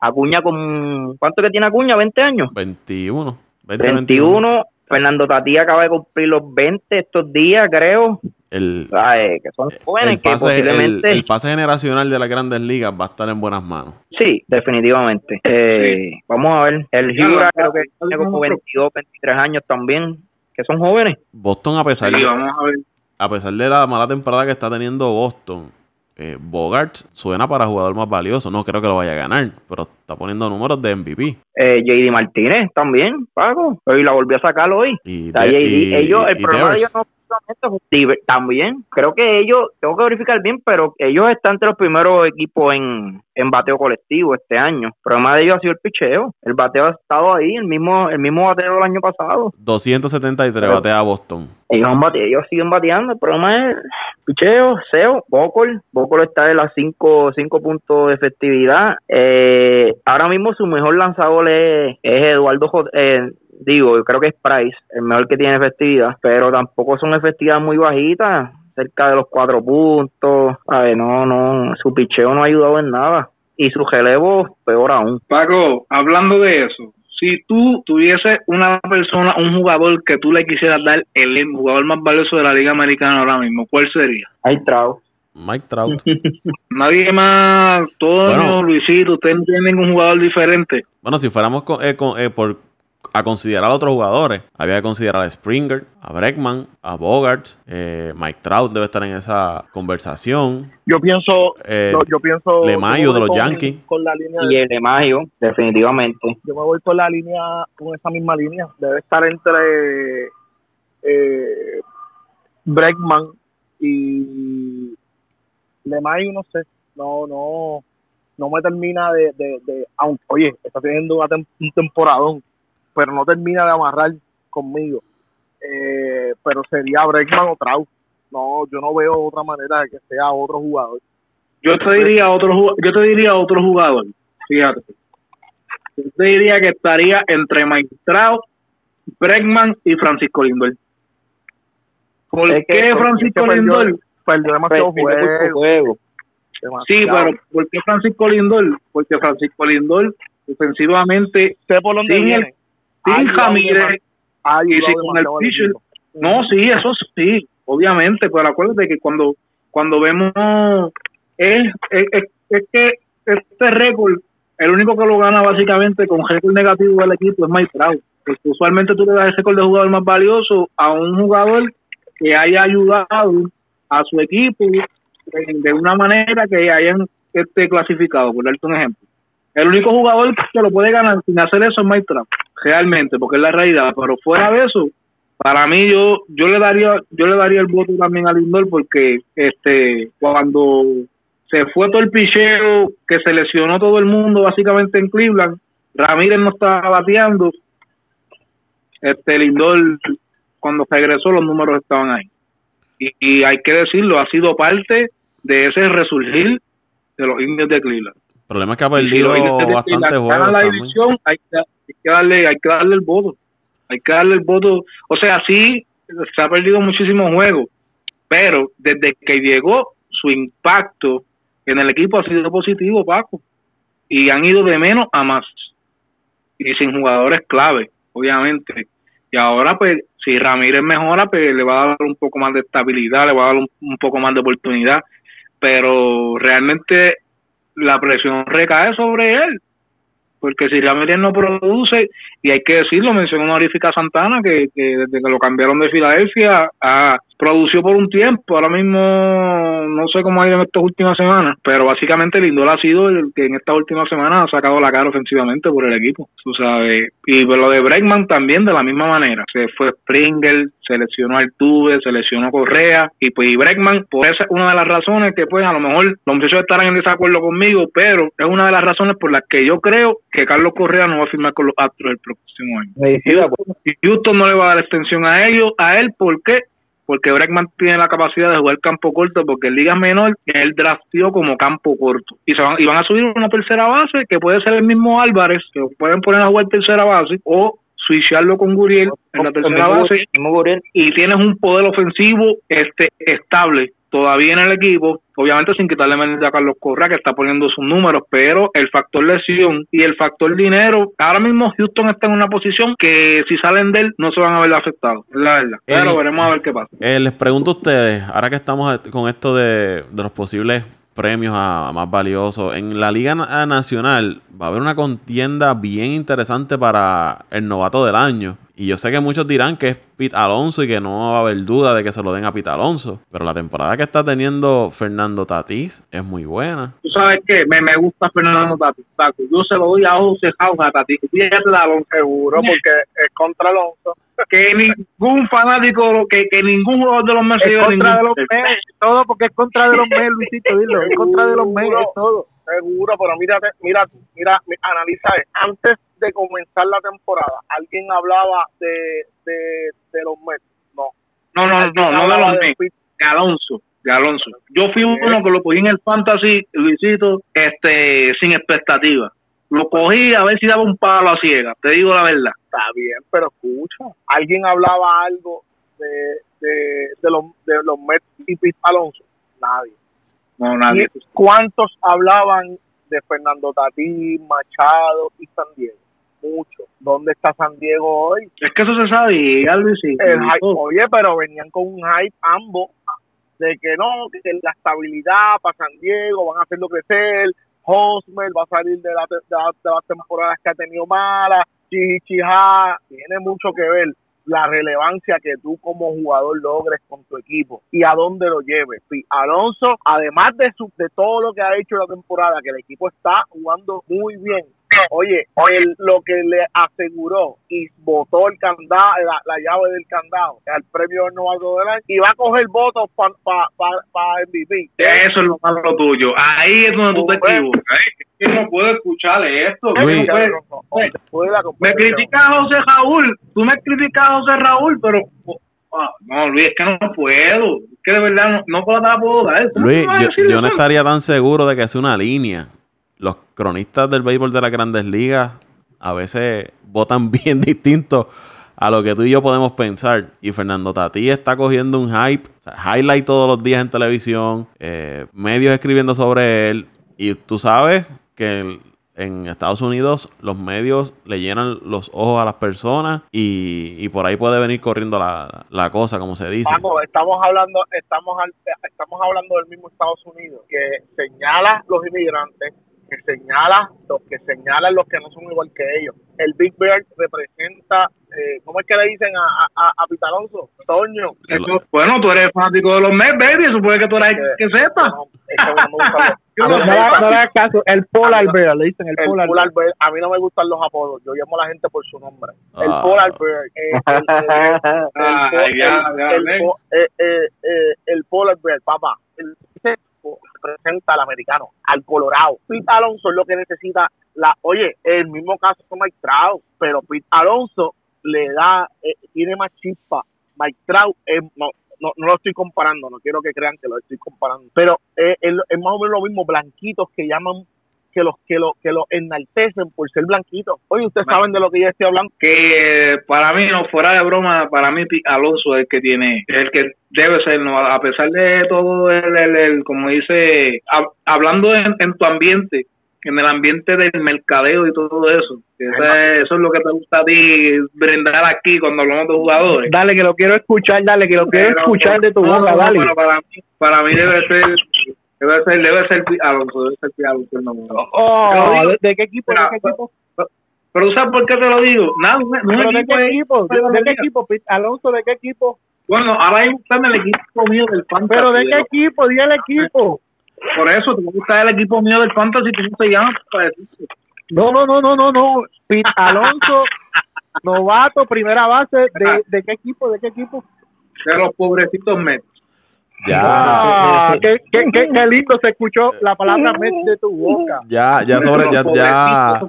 Acuña con, ¿cuánto que tiene Acuña? ¿20 años? 21. 20, 21, Fernando Tatí acaba de cumplir los 20 estos días, creo. el, ¿sabes? que son jóvenes el que pase, el- posiblemente... el pase generacional de las grandes ligas va a estar en buenas manos. Sí, definitivamente. Eh, Vamos a ver. El Hura creo que tiene como otro. 22, 23 años también, que son jóvenes. Boston, a pesar, Sí, de, vamos a ver. a pesar de la mala temporada que está teniendo Boston, eh, Bogart suena para jugador más valioso. No creo que lo vaya a ganar, pero está poniendo números de MVP. Eh, JD Martínez también, Paco. Hoy la volvió a sacar hoy. Y, de- ellos, el problema de ellos no Diver- también. Creo que ellos, tengo que verificar bien, pero ellos están entre los primeros equipos en, en bateo colectivo este año. El problema de ellos ha sido el picheo. El bateo ha estado ahí, el mismo, el mismo bateo del año pasado. 273 batea a Boston. Ellos, han bate- ellos siguen bateando. El problema es picheo, SEO, Bocol. Bocol está de las 5 cinco puntos de efectividad. Eh, ahora mismo su mejor lanzador es, es Eduardo eh, Digo, yo creo que es Price, el mejor que tiene efectividad, pero tampoco son efectividades muy bajitas, cerca de los cuatro puntos. A ver, no, no, su picheo no ha ayudado en nada. Y su relevo, peor aún. Paco, hablando de eso, si tú tuvieses una persona, un jugador que tú le quisieras dar el jugador más valioso de la Liga Americana ahora mismo, ¿cuál sería? Hay trago. Mike Trout. <laughs> Nadie más, Toño, Bueno. Luisito, usted no tiene ningún jugador diferente. Bueno, si fuéramos con- eh, con- eh, por, a considerar a otros jugadores, había que considerar a Springer, a Breckman, a Bogart, eh, Mike Trout debe estar en esa conversación. Yo pienso, Eh, yo, yo pienso Lemayo yo de los con- Yankees. Con la línea Y el de Mayo, definitivamente. yo me voy con la línea, con esa misma línea. Debe estar entre eh, Bregman y Lemayo, no sé. No, no, no me termina de, de, de aunque, oye, está teniendo una tem- un temporadón, pero no termina de amarrar conmigo. Eh, pero sería Bregman o Trout. No, yo no veo otra manera de que sea otro jugador. Yo te diría otro yo te diría otro jugador, fíjate. Yo te diría que estaría entre Mike Trout, Bregman y Francisco Lindor. ¿Por Es qué porque Francisco perdió- Lindor? Perdió demasiado Perdió juego. juego. Sí, pero ¿por qué Francisco Lindor? Porque Francisco Lindor ofensivamente sé por dónde sin, el, viene. Ramírez ha y si con el pitcher. No, sí, eso sí, obviamente, pero acuérdate que cuando cuando vemos es, es, es- es que este récord, el único que lo gana básicamente con récord negativo del equipo es Mike Trout, porque usualmente tú le das el récord de jugador más valioso a un jugador que haya ayudado a su equipo de, de una manera que hayan este clasificado, por darte un ejemplo. El único jugador que lo puede ganar sin hacer eso es Mike realmente, porque es la realidad, pero fuera de eso, para mí yo yo le daría yo le daría el voto también a Lindor porque este cuando se fue todo el picheo que se lesionó todo el mundo básicamente en Cleveland Ramírez no estaba bateando este Lindor cuando regresó los números estaban ahí. Y, y hay que decirlo ha sido parte de ese resurgir de los indios de Cleveland. El problema es que ha y perdido de bastante juegos la división hay que, hay que darle hay que darle el voto hay que darle el voto. O sea, sí, se ha perdido muchísimos juegos, pero desde que llegó, su impacto en el equipo ha sido positivo, Paco. Y han ido de menos a más. Y sin jugadores clave, obviamente. Y ahora, pues, si Ramírez mejora, pues le va a dar un poco más de estabilidad, le va a dar un, un poco más de oportunidad. Pero realmente la presión recae sobre él porque si Ramírez no produce, y hay que decirlo, mencionó honorífica a Santana, que, que desde que lo cambiaron de Filadelfia, ha, produció por un tiempo, ahora mismo no sé cómo ha ido en estas últimas semanas, pero básicamente Lindor ha sido el que en estas últimas semanas ha sacado la cara ofensivamente por el equipo, tú sabes, y lo de Bregman también de la misma manera, se fue Springer, seleccionó Altuve, seleccionó Correa, y pues y Bregman, por esa es una de las razones que pues a lo mejor los muchachos estarán en desacuerdo conmigo, pero es una de las razones por las que yo creo que Carlos Correa no va a firmar con los Astros el próximo año. Houston, Houston no le va a dar extensión a ellos, a él, ¿por qué? Porque Bregman tiene la capacidad de jugar campo corto, porque en Liga Menor él draftió como campo corto. Y, se van, y van a subir una tercera base, que puede ser el mismo Álvarez, que pueden poner a jugar tercera base, o switcharlo con Guriel en la tercera base y tienes un poder ofensivo este estable todavía en el equipo, obviamente sin quitarle mérito a Carlos Correa que está poniendo sus números, pero el factor lesión y el factor dinero, ahora mismo Houston está en una posición que si salen de él no se van a ver afectados, es la verdad. Pero Eh, veremos a ver qué pasa. Eh, les pregunto a ustedes, ahora que estamos con esto de, de los posibles premios a, más valiosos, en la Liga Na- Nacional va a haber una contienda bien interesante para el novato del año. Y yo sé que muchos dirán que es Pete Alonso y que no va a haber duda de que se lo den a Pete Alonso. Pero la temporada que está teniendo Fernando Tatís es muy buena. Tú sabes que me, me gusta Fernando Taco. yo se lo doy a ojos cerrados a Tati, fíjate de Alonso. Seguro, porque es contra Alonso. que ningún fanático, que, que ningún jugador de los Mets Es contra de los Mets, todo porque es contra de los Mets, Luisito, dilo, es contra de los Mets, es todo. Seguro, pero mírate, mira, mira, mi- analiza. Antes de comenzar la temporada, alguien hablaba de, de, de los Mets. No. No, no, no, no de los Mets, de Alonso, de Alonso. Yo fui uno que lo cogí en el fantasy, Luisito, este, sin expectativa. Lo cogí a ver si daba un palo a ciega, te digo la verdad. Está bien, pero escucha. Alguien hablaba algo de, de, de, los, de los Mets y Pete Alonso. Nadie. No, nadie. ¿Y ¿Cuántos hablaban de Fernando Tatí, Machado y San Diego? Muchos. ¿Dónde está San Diego hoy? Es que eso se sabía, Luisito. El hype- oye, pero venían con un hype ambos de que no, que la estabilidad para San Diego van a hacerlo crecer. Hosmer va a salir de, la, de, la- de las temporadas que ha tenido malas. Chichija, tiene mucho que ver la relevancia que tú como jugador logres con tu equipo y a dónde lo lleves. Sí, Alonso, además de su, de todo lo que ha hecho la temporada, que el equipo está jugando muy bien. Oye, el- lo que le aseguró y botó el candado, la, la llave del candado al premio del novato del año y va a coger votos para pa, pa, pa MVP. Eso es lo malo tuyo. Ahí es donde tú te equivocas. ¿eh? Es que no puedo escuchar esto. Luis. No Me competición. critica José Raúl. Tú me criticas a José Raúl, pero. ah, no, Luis, es que no puedo. Es que de verdad no, no puedo la puedo dar. ¿Cómo Luis, a yo, yo no estaría tan seguro de que sea una línea. Los cronistas del béisbol de las grandes ligas a veces votan <laughs> bien distinto a lo que tú y yo podemos pensar. Y Fernando Tatí está cogiendo un hype, highlight todos los días en televisión, eh, medios escribiendo sobre él. Y tú sabes que en Estados Unidos los medios le llenan los ojos a las personas y, y por ahí puede venir corriendo la, cosa, como se dice. Estamos hablando, estamos, estamos hablando del mismo Estados Unidos, que señala los inmigrantes, que señala los que señalan los que no son igual que ellos. El Big Bear representa, eh, ¿cómo es que le dicen a, a, a Pita Alonso? Toño. Eso- bueno, tú eres fanático de los Mets, baby. Eso puede que tú eres el que sepa. No, es que no a <laughs> No, le hagas caso, el Polar Bear, le dicen el, el Polar Polar Bear. Bear, a mí no me gustan los apodos, yo llamo a la gente por su nombre. El Ah. Polar Bear, eh, el, <laughs> Ah, eh, eh, eh, Polar Bear, papá, el representa al americano, al Colorado. Pete Alonso es lo que necesita, la, oye, el mismo caso con Mike Trout, pero Pete Alonso le da, eh, tiene más chispa. Mike Trout no, no, no lo estoy comparando, no quiero que crean que lo estoy comparando, pero eh, es, es más o menos lo mismo, blanquitos que llaman que los que lo que lo enaltecen por ser blanquitos. Oye, ustedes saben de lo que yo estoy hablando. que para mí, no fuera de broma, para mí Alonso es el que tiene, el que debe ser, ¿no? a pesar de todo el, el, el- como dice, hab- hablando en, en tu ambiente, en el ambiente del mercadeo y todo eso, eso es, lo que te gusta a ti brindar aquí cuando hablamos de jugadores. Dale, que lo quiero escuchar, dale, que lo quiero Pero- escuchar de tu boca, no, dale. para mí, para mí debe ser, debe ser, debe ser Alonso, debe ser Alonso el nombre. Oh, Te lo digo. ¿de, de qué equipo? ¿De qué equipo? Pero ¿tú sabes por qué te lo digo? Nada, no, no ¿Pero de qué de- equipo? ¿De, de- de qué equipo? Alonso, ¿de qué equipo? Bueno, ahora mismo está en el equipo mío del Fantasy. ¿Pero de qué equipo? Di el equipo. Por eso, te gusta el equipo mío del Fantasy, ¿cómo se llama? Para decirte. No, no, no, no, no, no. Pete <laughs> Alonso, novato, primera base, ¿de, de qué equipo? ¿De qué equipo? De los pobrecitos Mets. Ya, Ah, qué, qué, qué, qué <laughs> lindo se escuchó la palabra de tu boca. ya, ya sobre, ya, ya,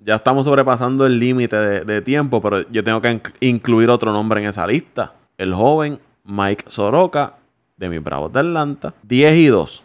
ya estamos sobrepasando el límite de, de tiempo, pero yo tengo que inc- incluir otro nombre en esa lista. El joven Mike Soroka de mis Bravos de Atlanta. 10 y 2.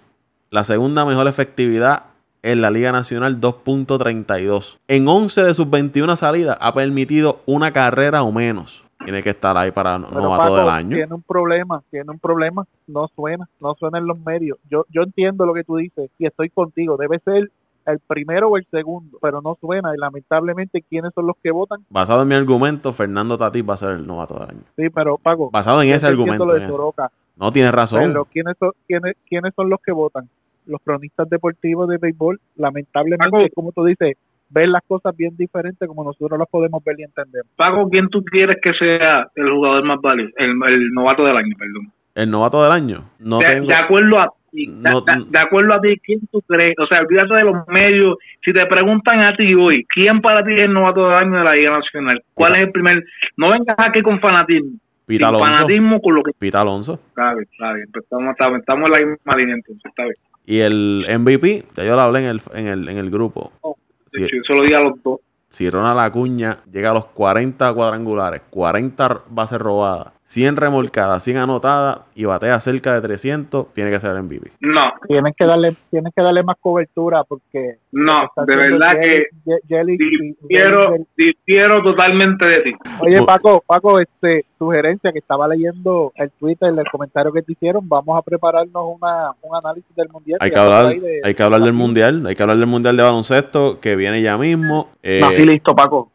La segunda mejor efectividad en la Liga Nacional 2.32. En 11 de sus 21 salidas ha permitido una carrera o menos. Tiene que estar ahí para Pero novato Paco del año. tiene un problema, tiene un problema, no suena, no suena en los medios. Yo, yo entiendo lo que tú dices y estoy contigo, debe ser el primero o el segundo, pero no suena y lamentablemente quiénes son los que votan. Basado en mi argumento, Fernando Tatís va a ser el novato del año. Sí, pero Paco, Basado en ese argumento. lo en de ese. Soroka, No, tienes razón. pero quiénes son, quiénes, quiénes son los que votan? Los cronistas deportivos de béisbol, lamentablemente, Paco. como tú dices, ven las cosas bien diferentes como nosotros las podemos ver y entender. Paco, ¿quién tú quieres que sea el jugador más válido? El, el novato del año, perdón. El novato del año. No de, tengo. de acuerdo a ti, No- de, de acuerdo a ti, ¿quién tú crees? O sea, olvídate de los medios. Si te preguntan a ti hoy, ¿quién para ti es el novato del año de la Liga Nacional? ¿Cuál Pita. es el primer? No vengas aquí con fanatismo. Pita Alonso. fanatismo con lo que Pita Alonso. está bien, está bien. Pues estamos, estamos, estamos en la misma línea entonces, está bien. Y el MVP, ya yo lo hablé en el, en el, en el grupo. Oh, Si, Yo solo digo a los dos. si Ronald Acuña llega a los 40 cuadrangulares, 40 bases robadas, 100 remolcadas, 100 anotadas y batea cerca de 300, tiene que ser el MVP. No, Tienen que darle, tienen que darle más cobertura porque no, de verdad Jelly- que Jelly- difiero, Jelly- difiero totalmente de ti. Oye, Paco, Paco, este, sugerencia que estaba leyendo el Twitter, el comentario que te hicieron, vamos a prepararnos una, un análisis del mundial. Hay que hablar, de- hay que hablar del mundial, hay que hablar del mundial de baloncesto que viene ya mismo. Eh, Nací listo, Paco.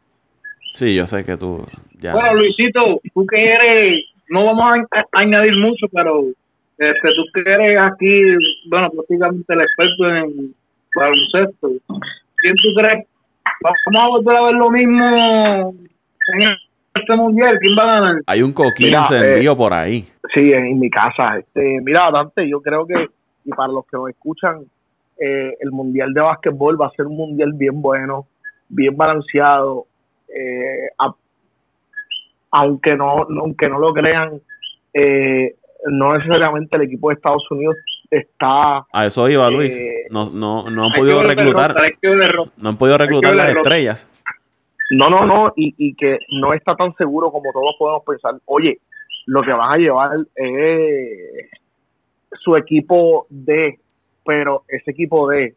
sí, yo sé que tú ya. Bueno, Luisito, tú que eres, no vamos a, a añadir mucho, pero este, tú que eres aquí, bueno, prácticamente el experto en baloncesto, ¿quién tú crees? Vamos a volver a ver lo mismo en este mundial, ¿quién va a ganar? Hay un coquín Mira, encendido por ahí. Sí, en, en mi casa. Este, mira, Dante, yo creo que, y para los que nos escuchan, eh, el Mundial de Básquetbol va a ser un Mundial bien bueno, bien balanceado. eh, a- aunque no, aunque no lo crean, eh, no necesariamente el equipo de Estados Unidos está A eso iba Luis. Eh, No, no, no han podido reclutar, derrota, no han podido reclutar las estrellas. No, no, no, y, y que no está tan seguro como todos podemos pensar. Oye, lo que van a llevar es su equipo D, pero ese equipo D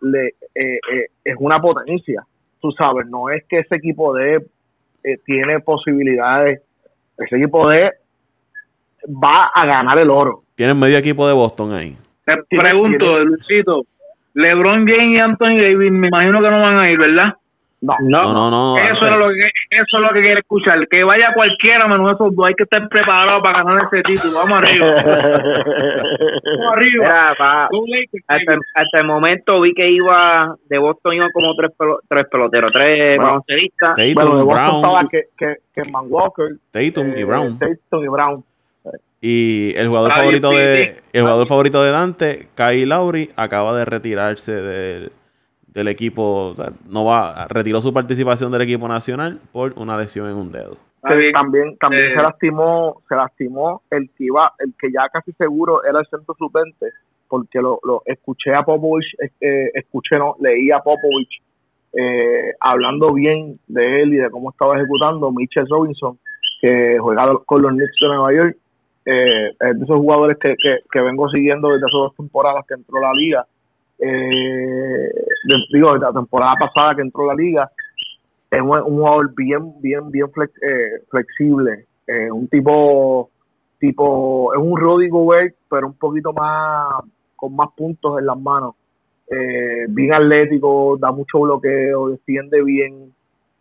le, eh, eh, es una potencia, tú sabes, no es que ese equipo D eh, tiene posibilidades, ese equipo D va a ganar el oro. Tienen medio equipo de Boston ahí. Te pregunto, Luisito, LeBron James y Anthony Davis, me imagino que no van a ir, ¿verdad? No, No, no, no. Eso es lo que eso es lo que quiere escuchar. Que vaya cualquiera menos esos dos. Hay que estar preparado para ganar ese título. Vamos arriba. <laughs> Vamos arriba. Pa- hasta, el momento vi que iba de Boston iban como tres, pelo- tres peloteros, tres Bueno. baloncelistas. Tatum, bueno, de Boston estaba Brown, que, que, que Man Walker, Tatum y eh, Brown. Tatum y Brown. Y el jugador favorito de el jugador favorito de Dante, Kyle Lowry, acaba de retirarse del, del equipo, o sea, no va, retiró su participación del equipo nacional por una lesión en un dedo. Bien. también también Eh, se lastimó se lastimó el que iba el que ya casi seguro era el centro suplente porque lo, lo escuché a Popovich eh, eh, escuché no leí a Popovich eh, hablando bien de él y de cómo estaba ejecutando Mitchell Robinson que juega con los Knicks de Nueva York eh, es de esos jugadores que, que, que vengo siguiendo desde hace dos temporadas que entró a la liga eh, digo la temporada pasada que entró la liga es un, jugador bien, bien, bien flex- eh, flexible, eh, un tipo, tipo, es un Rudy Gobert, pero un poquito más, con más puntos en las manos, eh, bien atlético, da mucho bloqueo, defiende bien,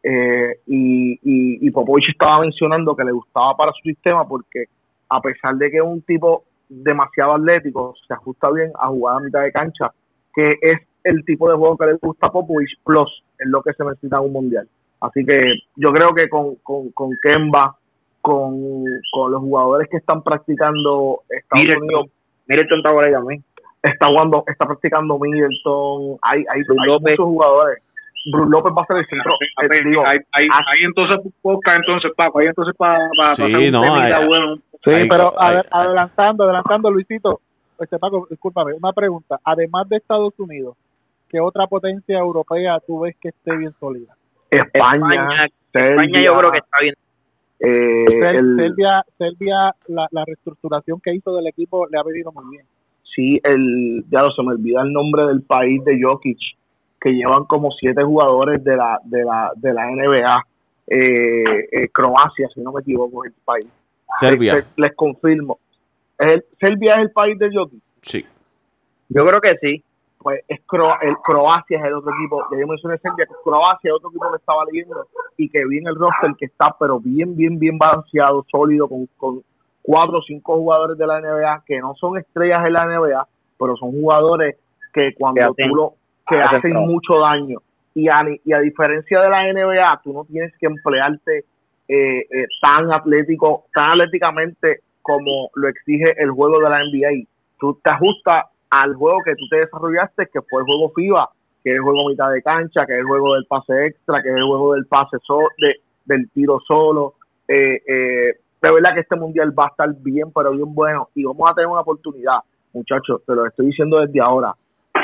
eh, y, y, y Popovich estaba mencionando que le gustaba para su sistema porque a pesar de que es un tipo demasiado atlético, se ajusta bien a jugar a mitad de cancha, que es el tipo de juego que le gusta a Popovich, plus es lo que se necesita en un mundial. Así que yo creo que con, con, con Kemba, con, con los jugadores que están practicando Estados Middleton. Unidos, Middleton está por ahí también. está jugando, está practicando Middleton, hay, hay, hay López. muchos jugadores. Bruce López va a ser el centro. Ahí, eh, digo, ahí, ah, entonces podcast, entonces, Paco, ahí entonces para pa, pa Sí, hacer un no, hay- bueno. Sí, pero adelantando, adelantando, Luisito, este Paco, discúlpame, una pregunta. Además de Estados Unidos, ¿qué otra potencia europea tú ves que esté bien sólida? España, España, España yo creo que está bien. eh, Ser- el- Serbia, Serbia la, la reestructuración que hizo del equipo le ha venido muy bien. sí, el, ya lo se me olvida el nombre del país de Jokic, que llevan como siete jugadores de la, de la, de la NBA, eh, eh, Croacia, si no me equivoco, es el país. Serbia. Les, les confirmo. ¿Es el- ¿Serbia es el país de Jokic? Sí. Yo creo que sí. pues es Cro- el Croacia es el otro equipo, ya yo mencioné Serbia, que Croacia es otro equipo que estaba leyendo y que vi en el roster que está pero bien, bien, bien balanceado, sólido, con, con cuatro o cinco jugadores de la NBA que no son estrellas en la NBA, pero son jugadores que cuando Que hacen- tú lo, que hacen mucho daño. Y a, ni- y a diferencia de la NBA, tú no tienes que emplearte eh, eh, tan atlético, tan atléticamente como lo exige el juego de la NBA. Tú te ajustas al juego que tú te desarrollaste, que fue el juego FIBA, que es el juego mitad de cancha, que es el juego del pase extra, que es el juego del pase so- de, del tiro solo. Eh, eh, de verdad que este mundial va a estar bien, pero bien bueno, y vamos a tener una oportunidad, muchachos, te lo estoy diciendo desde ahora.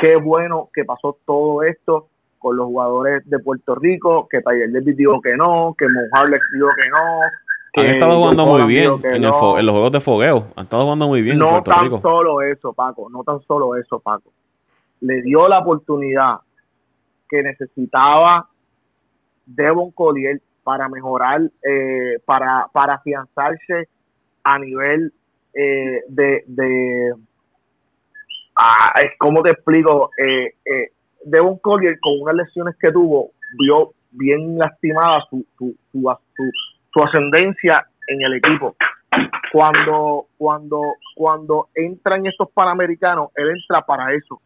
Qué bueno que pasó todo esto con los jugadores de Puerto Rico, que Taller Davis dijo que no, que Mo Harlech dijo que no. Han estado jugando muy bien en, el no. fo- en los juegos de fogueo. Han estado jugando muy bien en no Puerto tan Rico. solo eso, Paco, no tan solo eso, Paco. Le dio la oportunidad que necesitaba Devon Collier para mejorar, eh, para, para afianzarse a nivel eh, de, de ah, ¿cómo te explico? Eh, eh, Devon Collier con unas lesiones que tuvo, vio bien lastimada su, su, su, su, su ascendencia en el equipo. Cuando, cuando, cuando entran estos panamericanos, él entra para eso,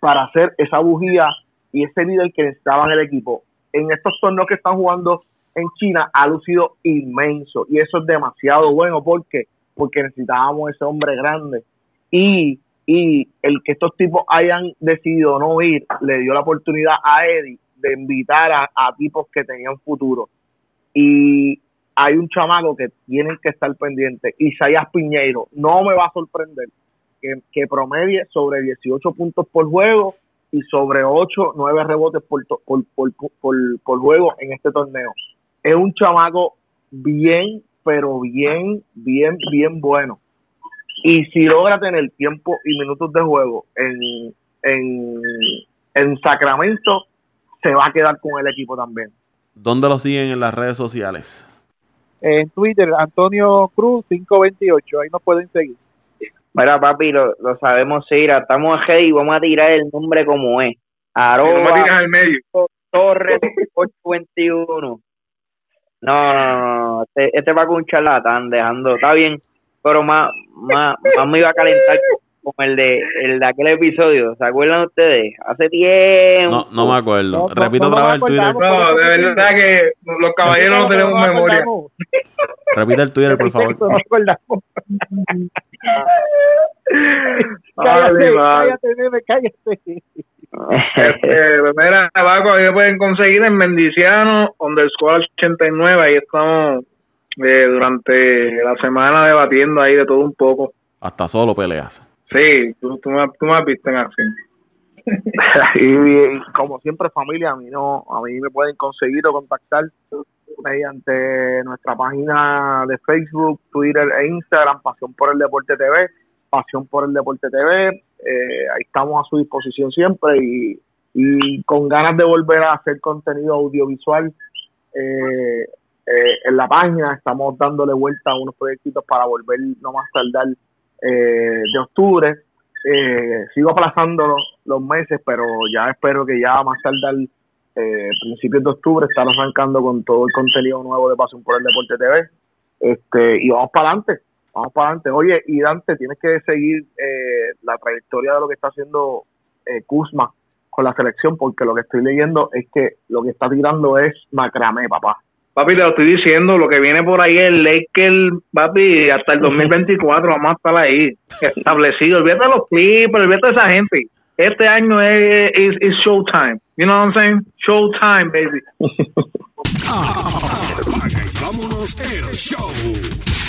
para hacer esa bujía y ese líder que necesitaba en el equipo. En estos torneos que están jugando en China ha lucido inmenso y eso es demasiado bueno porque porque necesitábamos ese hombre grande y y el que estos tipos hayan decidido no ir le dio la oportunidad a Eddie de invitar a, a tipos que tenían futuro y hay un chamaco que tienen que estar pendiente Isaías Piñeiro no me va a sorprender que, promedie sobre 18 puntos por juego y sobre 8, 9 rebotes por, por, por, por, por juego en este torneo. Es un chamaco bien, pero bien, bien, bien bueno. Y si logra tener tiempo y minutos de juego en, en, en Sacramento, se va a quedar con el equipo también. ¿Dónde lo siguen en las redes sociales? En Twitter, Antonio Cruz 528, ahí nos pueden seguir. Mira, papi, lo, lo sabemos, Sira. Estamos aquí y vamos a tirar el nombre como es. Y no al medio. Torres 821. No, no, no, no. Este, este va con un charlatán, dejando. Está bien, pero más, más, más me iba a calentar con el de, el de aquel episodio. ¿Se acuerdan ustedes? Hace tiempo. No, no me acuerdo. No, Repito no otra vez el Twitter. No, de verdad que los caballeros no tenemos memoria. Repite el Twitter, por favor. No acordamos. <laughs> Cállate, cállate, nene, cállate. Este, mira, Paco, ahí me pueden conseguir en Mendiciano, underscore 89. Ahí estamos eh, durante la semana debatiendo ahí de todo un poco. Hasta solo peleas. Sí, tú, tú, me, tú me has visto en acción. <laughs> y, como siempre familia a mí no a mí me pueden conseguir o contactar mediante nuestra página de Facebook Twitter e Instagram Pasión por el Deporte TV Pasión por el Deporte TV eh, ahí estamos a su disposición siempre y, y con ganas de volver a hacer contenido audiovisual eh, eh, en la página estamos dándole vuelta a unos proyectitos para volver no más tardar eh, de octubre eh, sigo aplazando los, meses, pero ya espero que ya más tardar eh, principios de octubre estar arrancando con todo el contenido nuevo de Pasión por el Deporte TV. Este, y vamos para adelante, vamos para adelante. Oye, y Dante, tienes que seguir eh, la trayectoria de lo que está haciendo eh, Kuzma con la selección, porque lo que estoy leyendo es que lo que está tirando es macramé, papá. Papi, te lo estoy diciendo, lo que viene por ahí es Lakers, papi, hasta el 2024 vamos a estar ahí, establecido. Olvídate de los Clippers, olvídate de esa gente. Este año es, es, es showtime. You know what I'm saying? Showtime, baby. Apaga <laughs> y vámonos el show.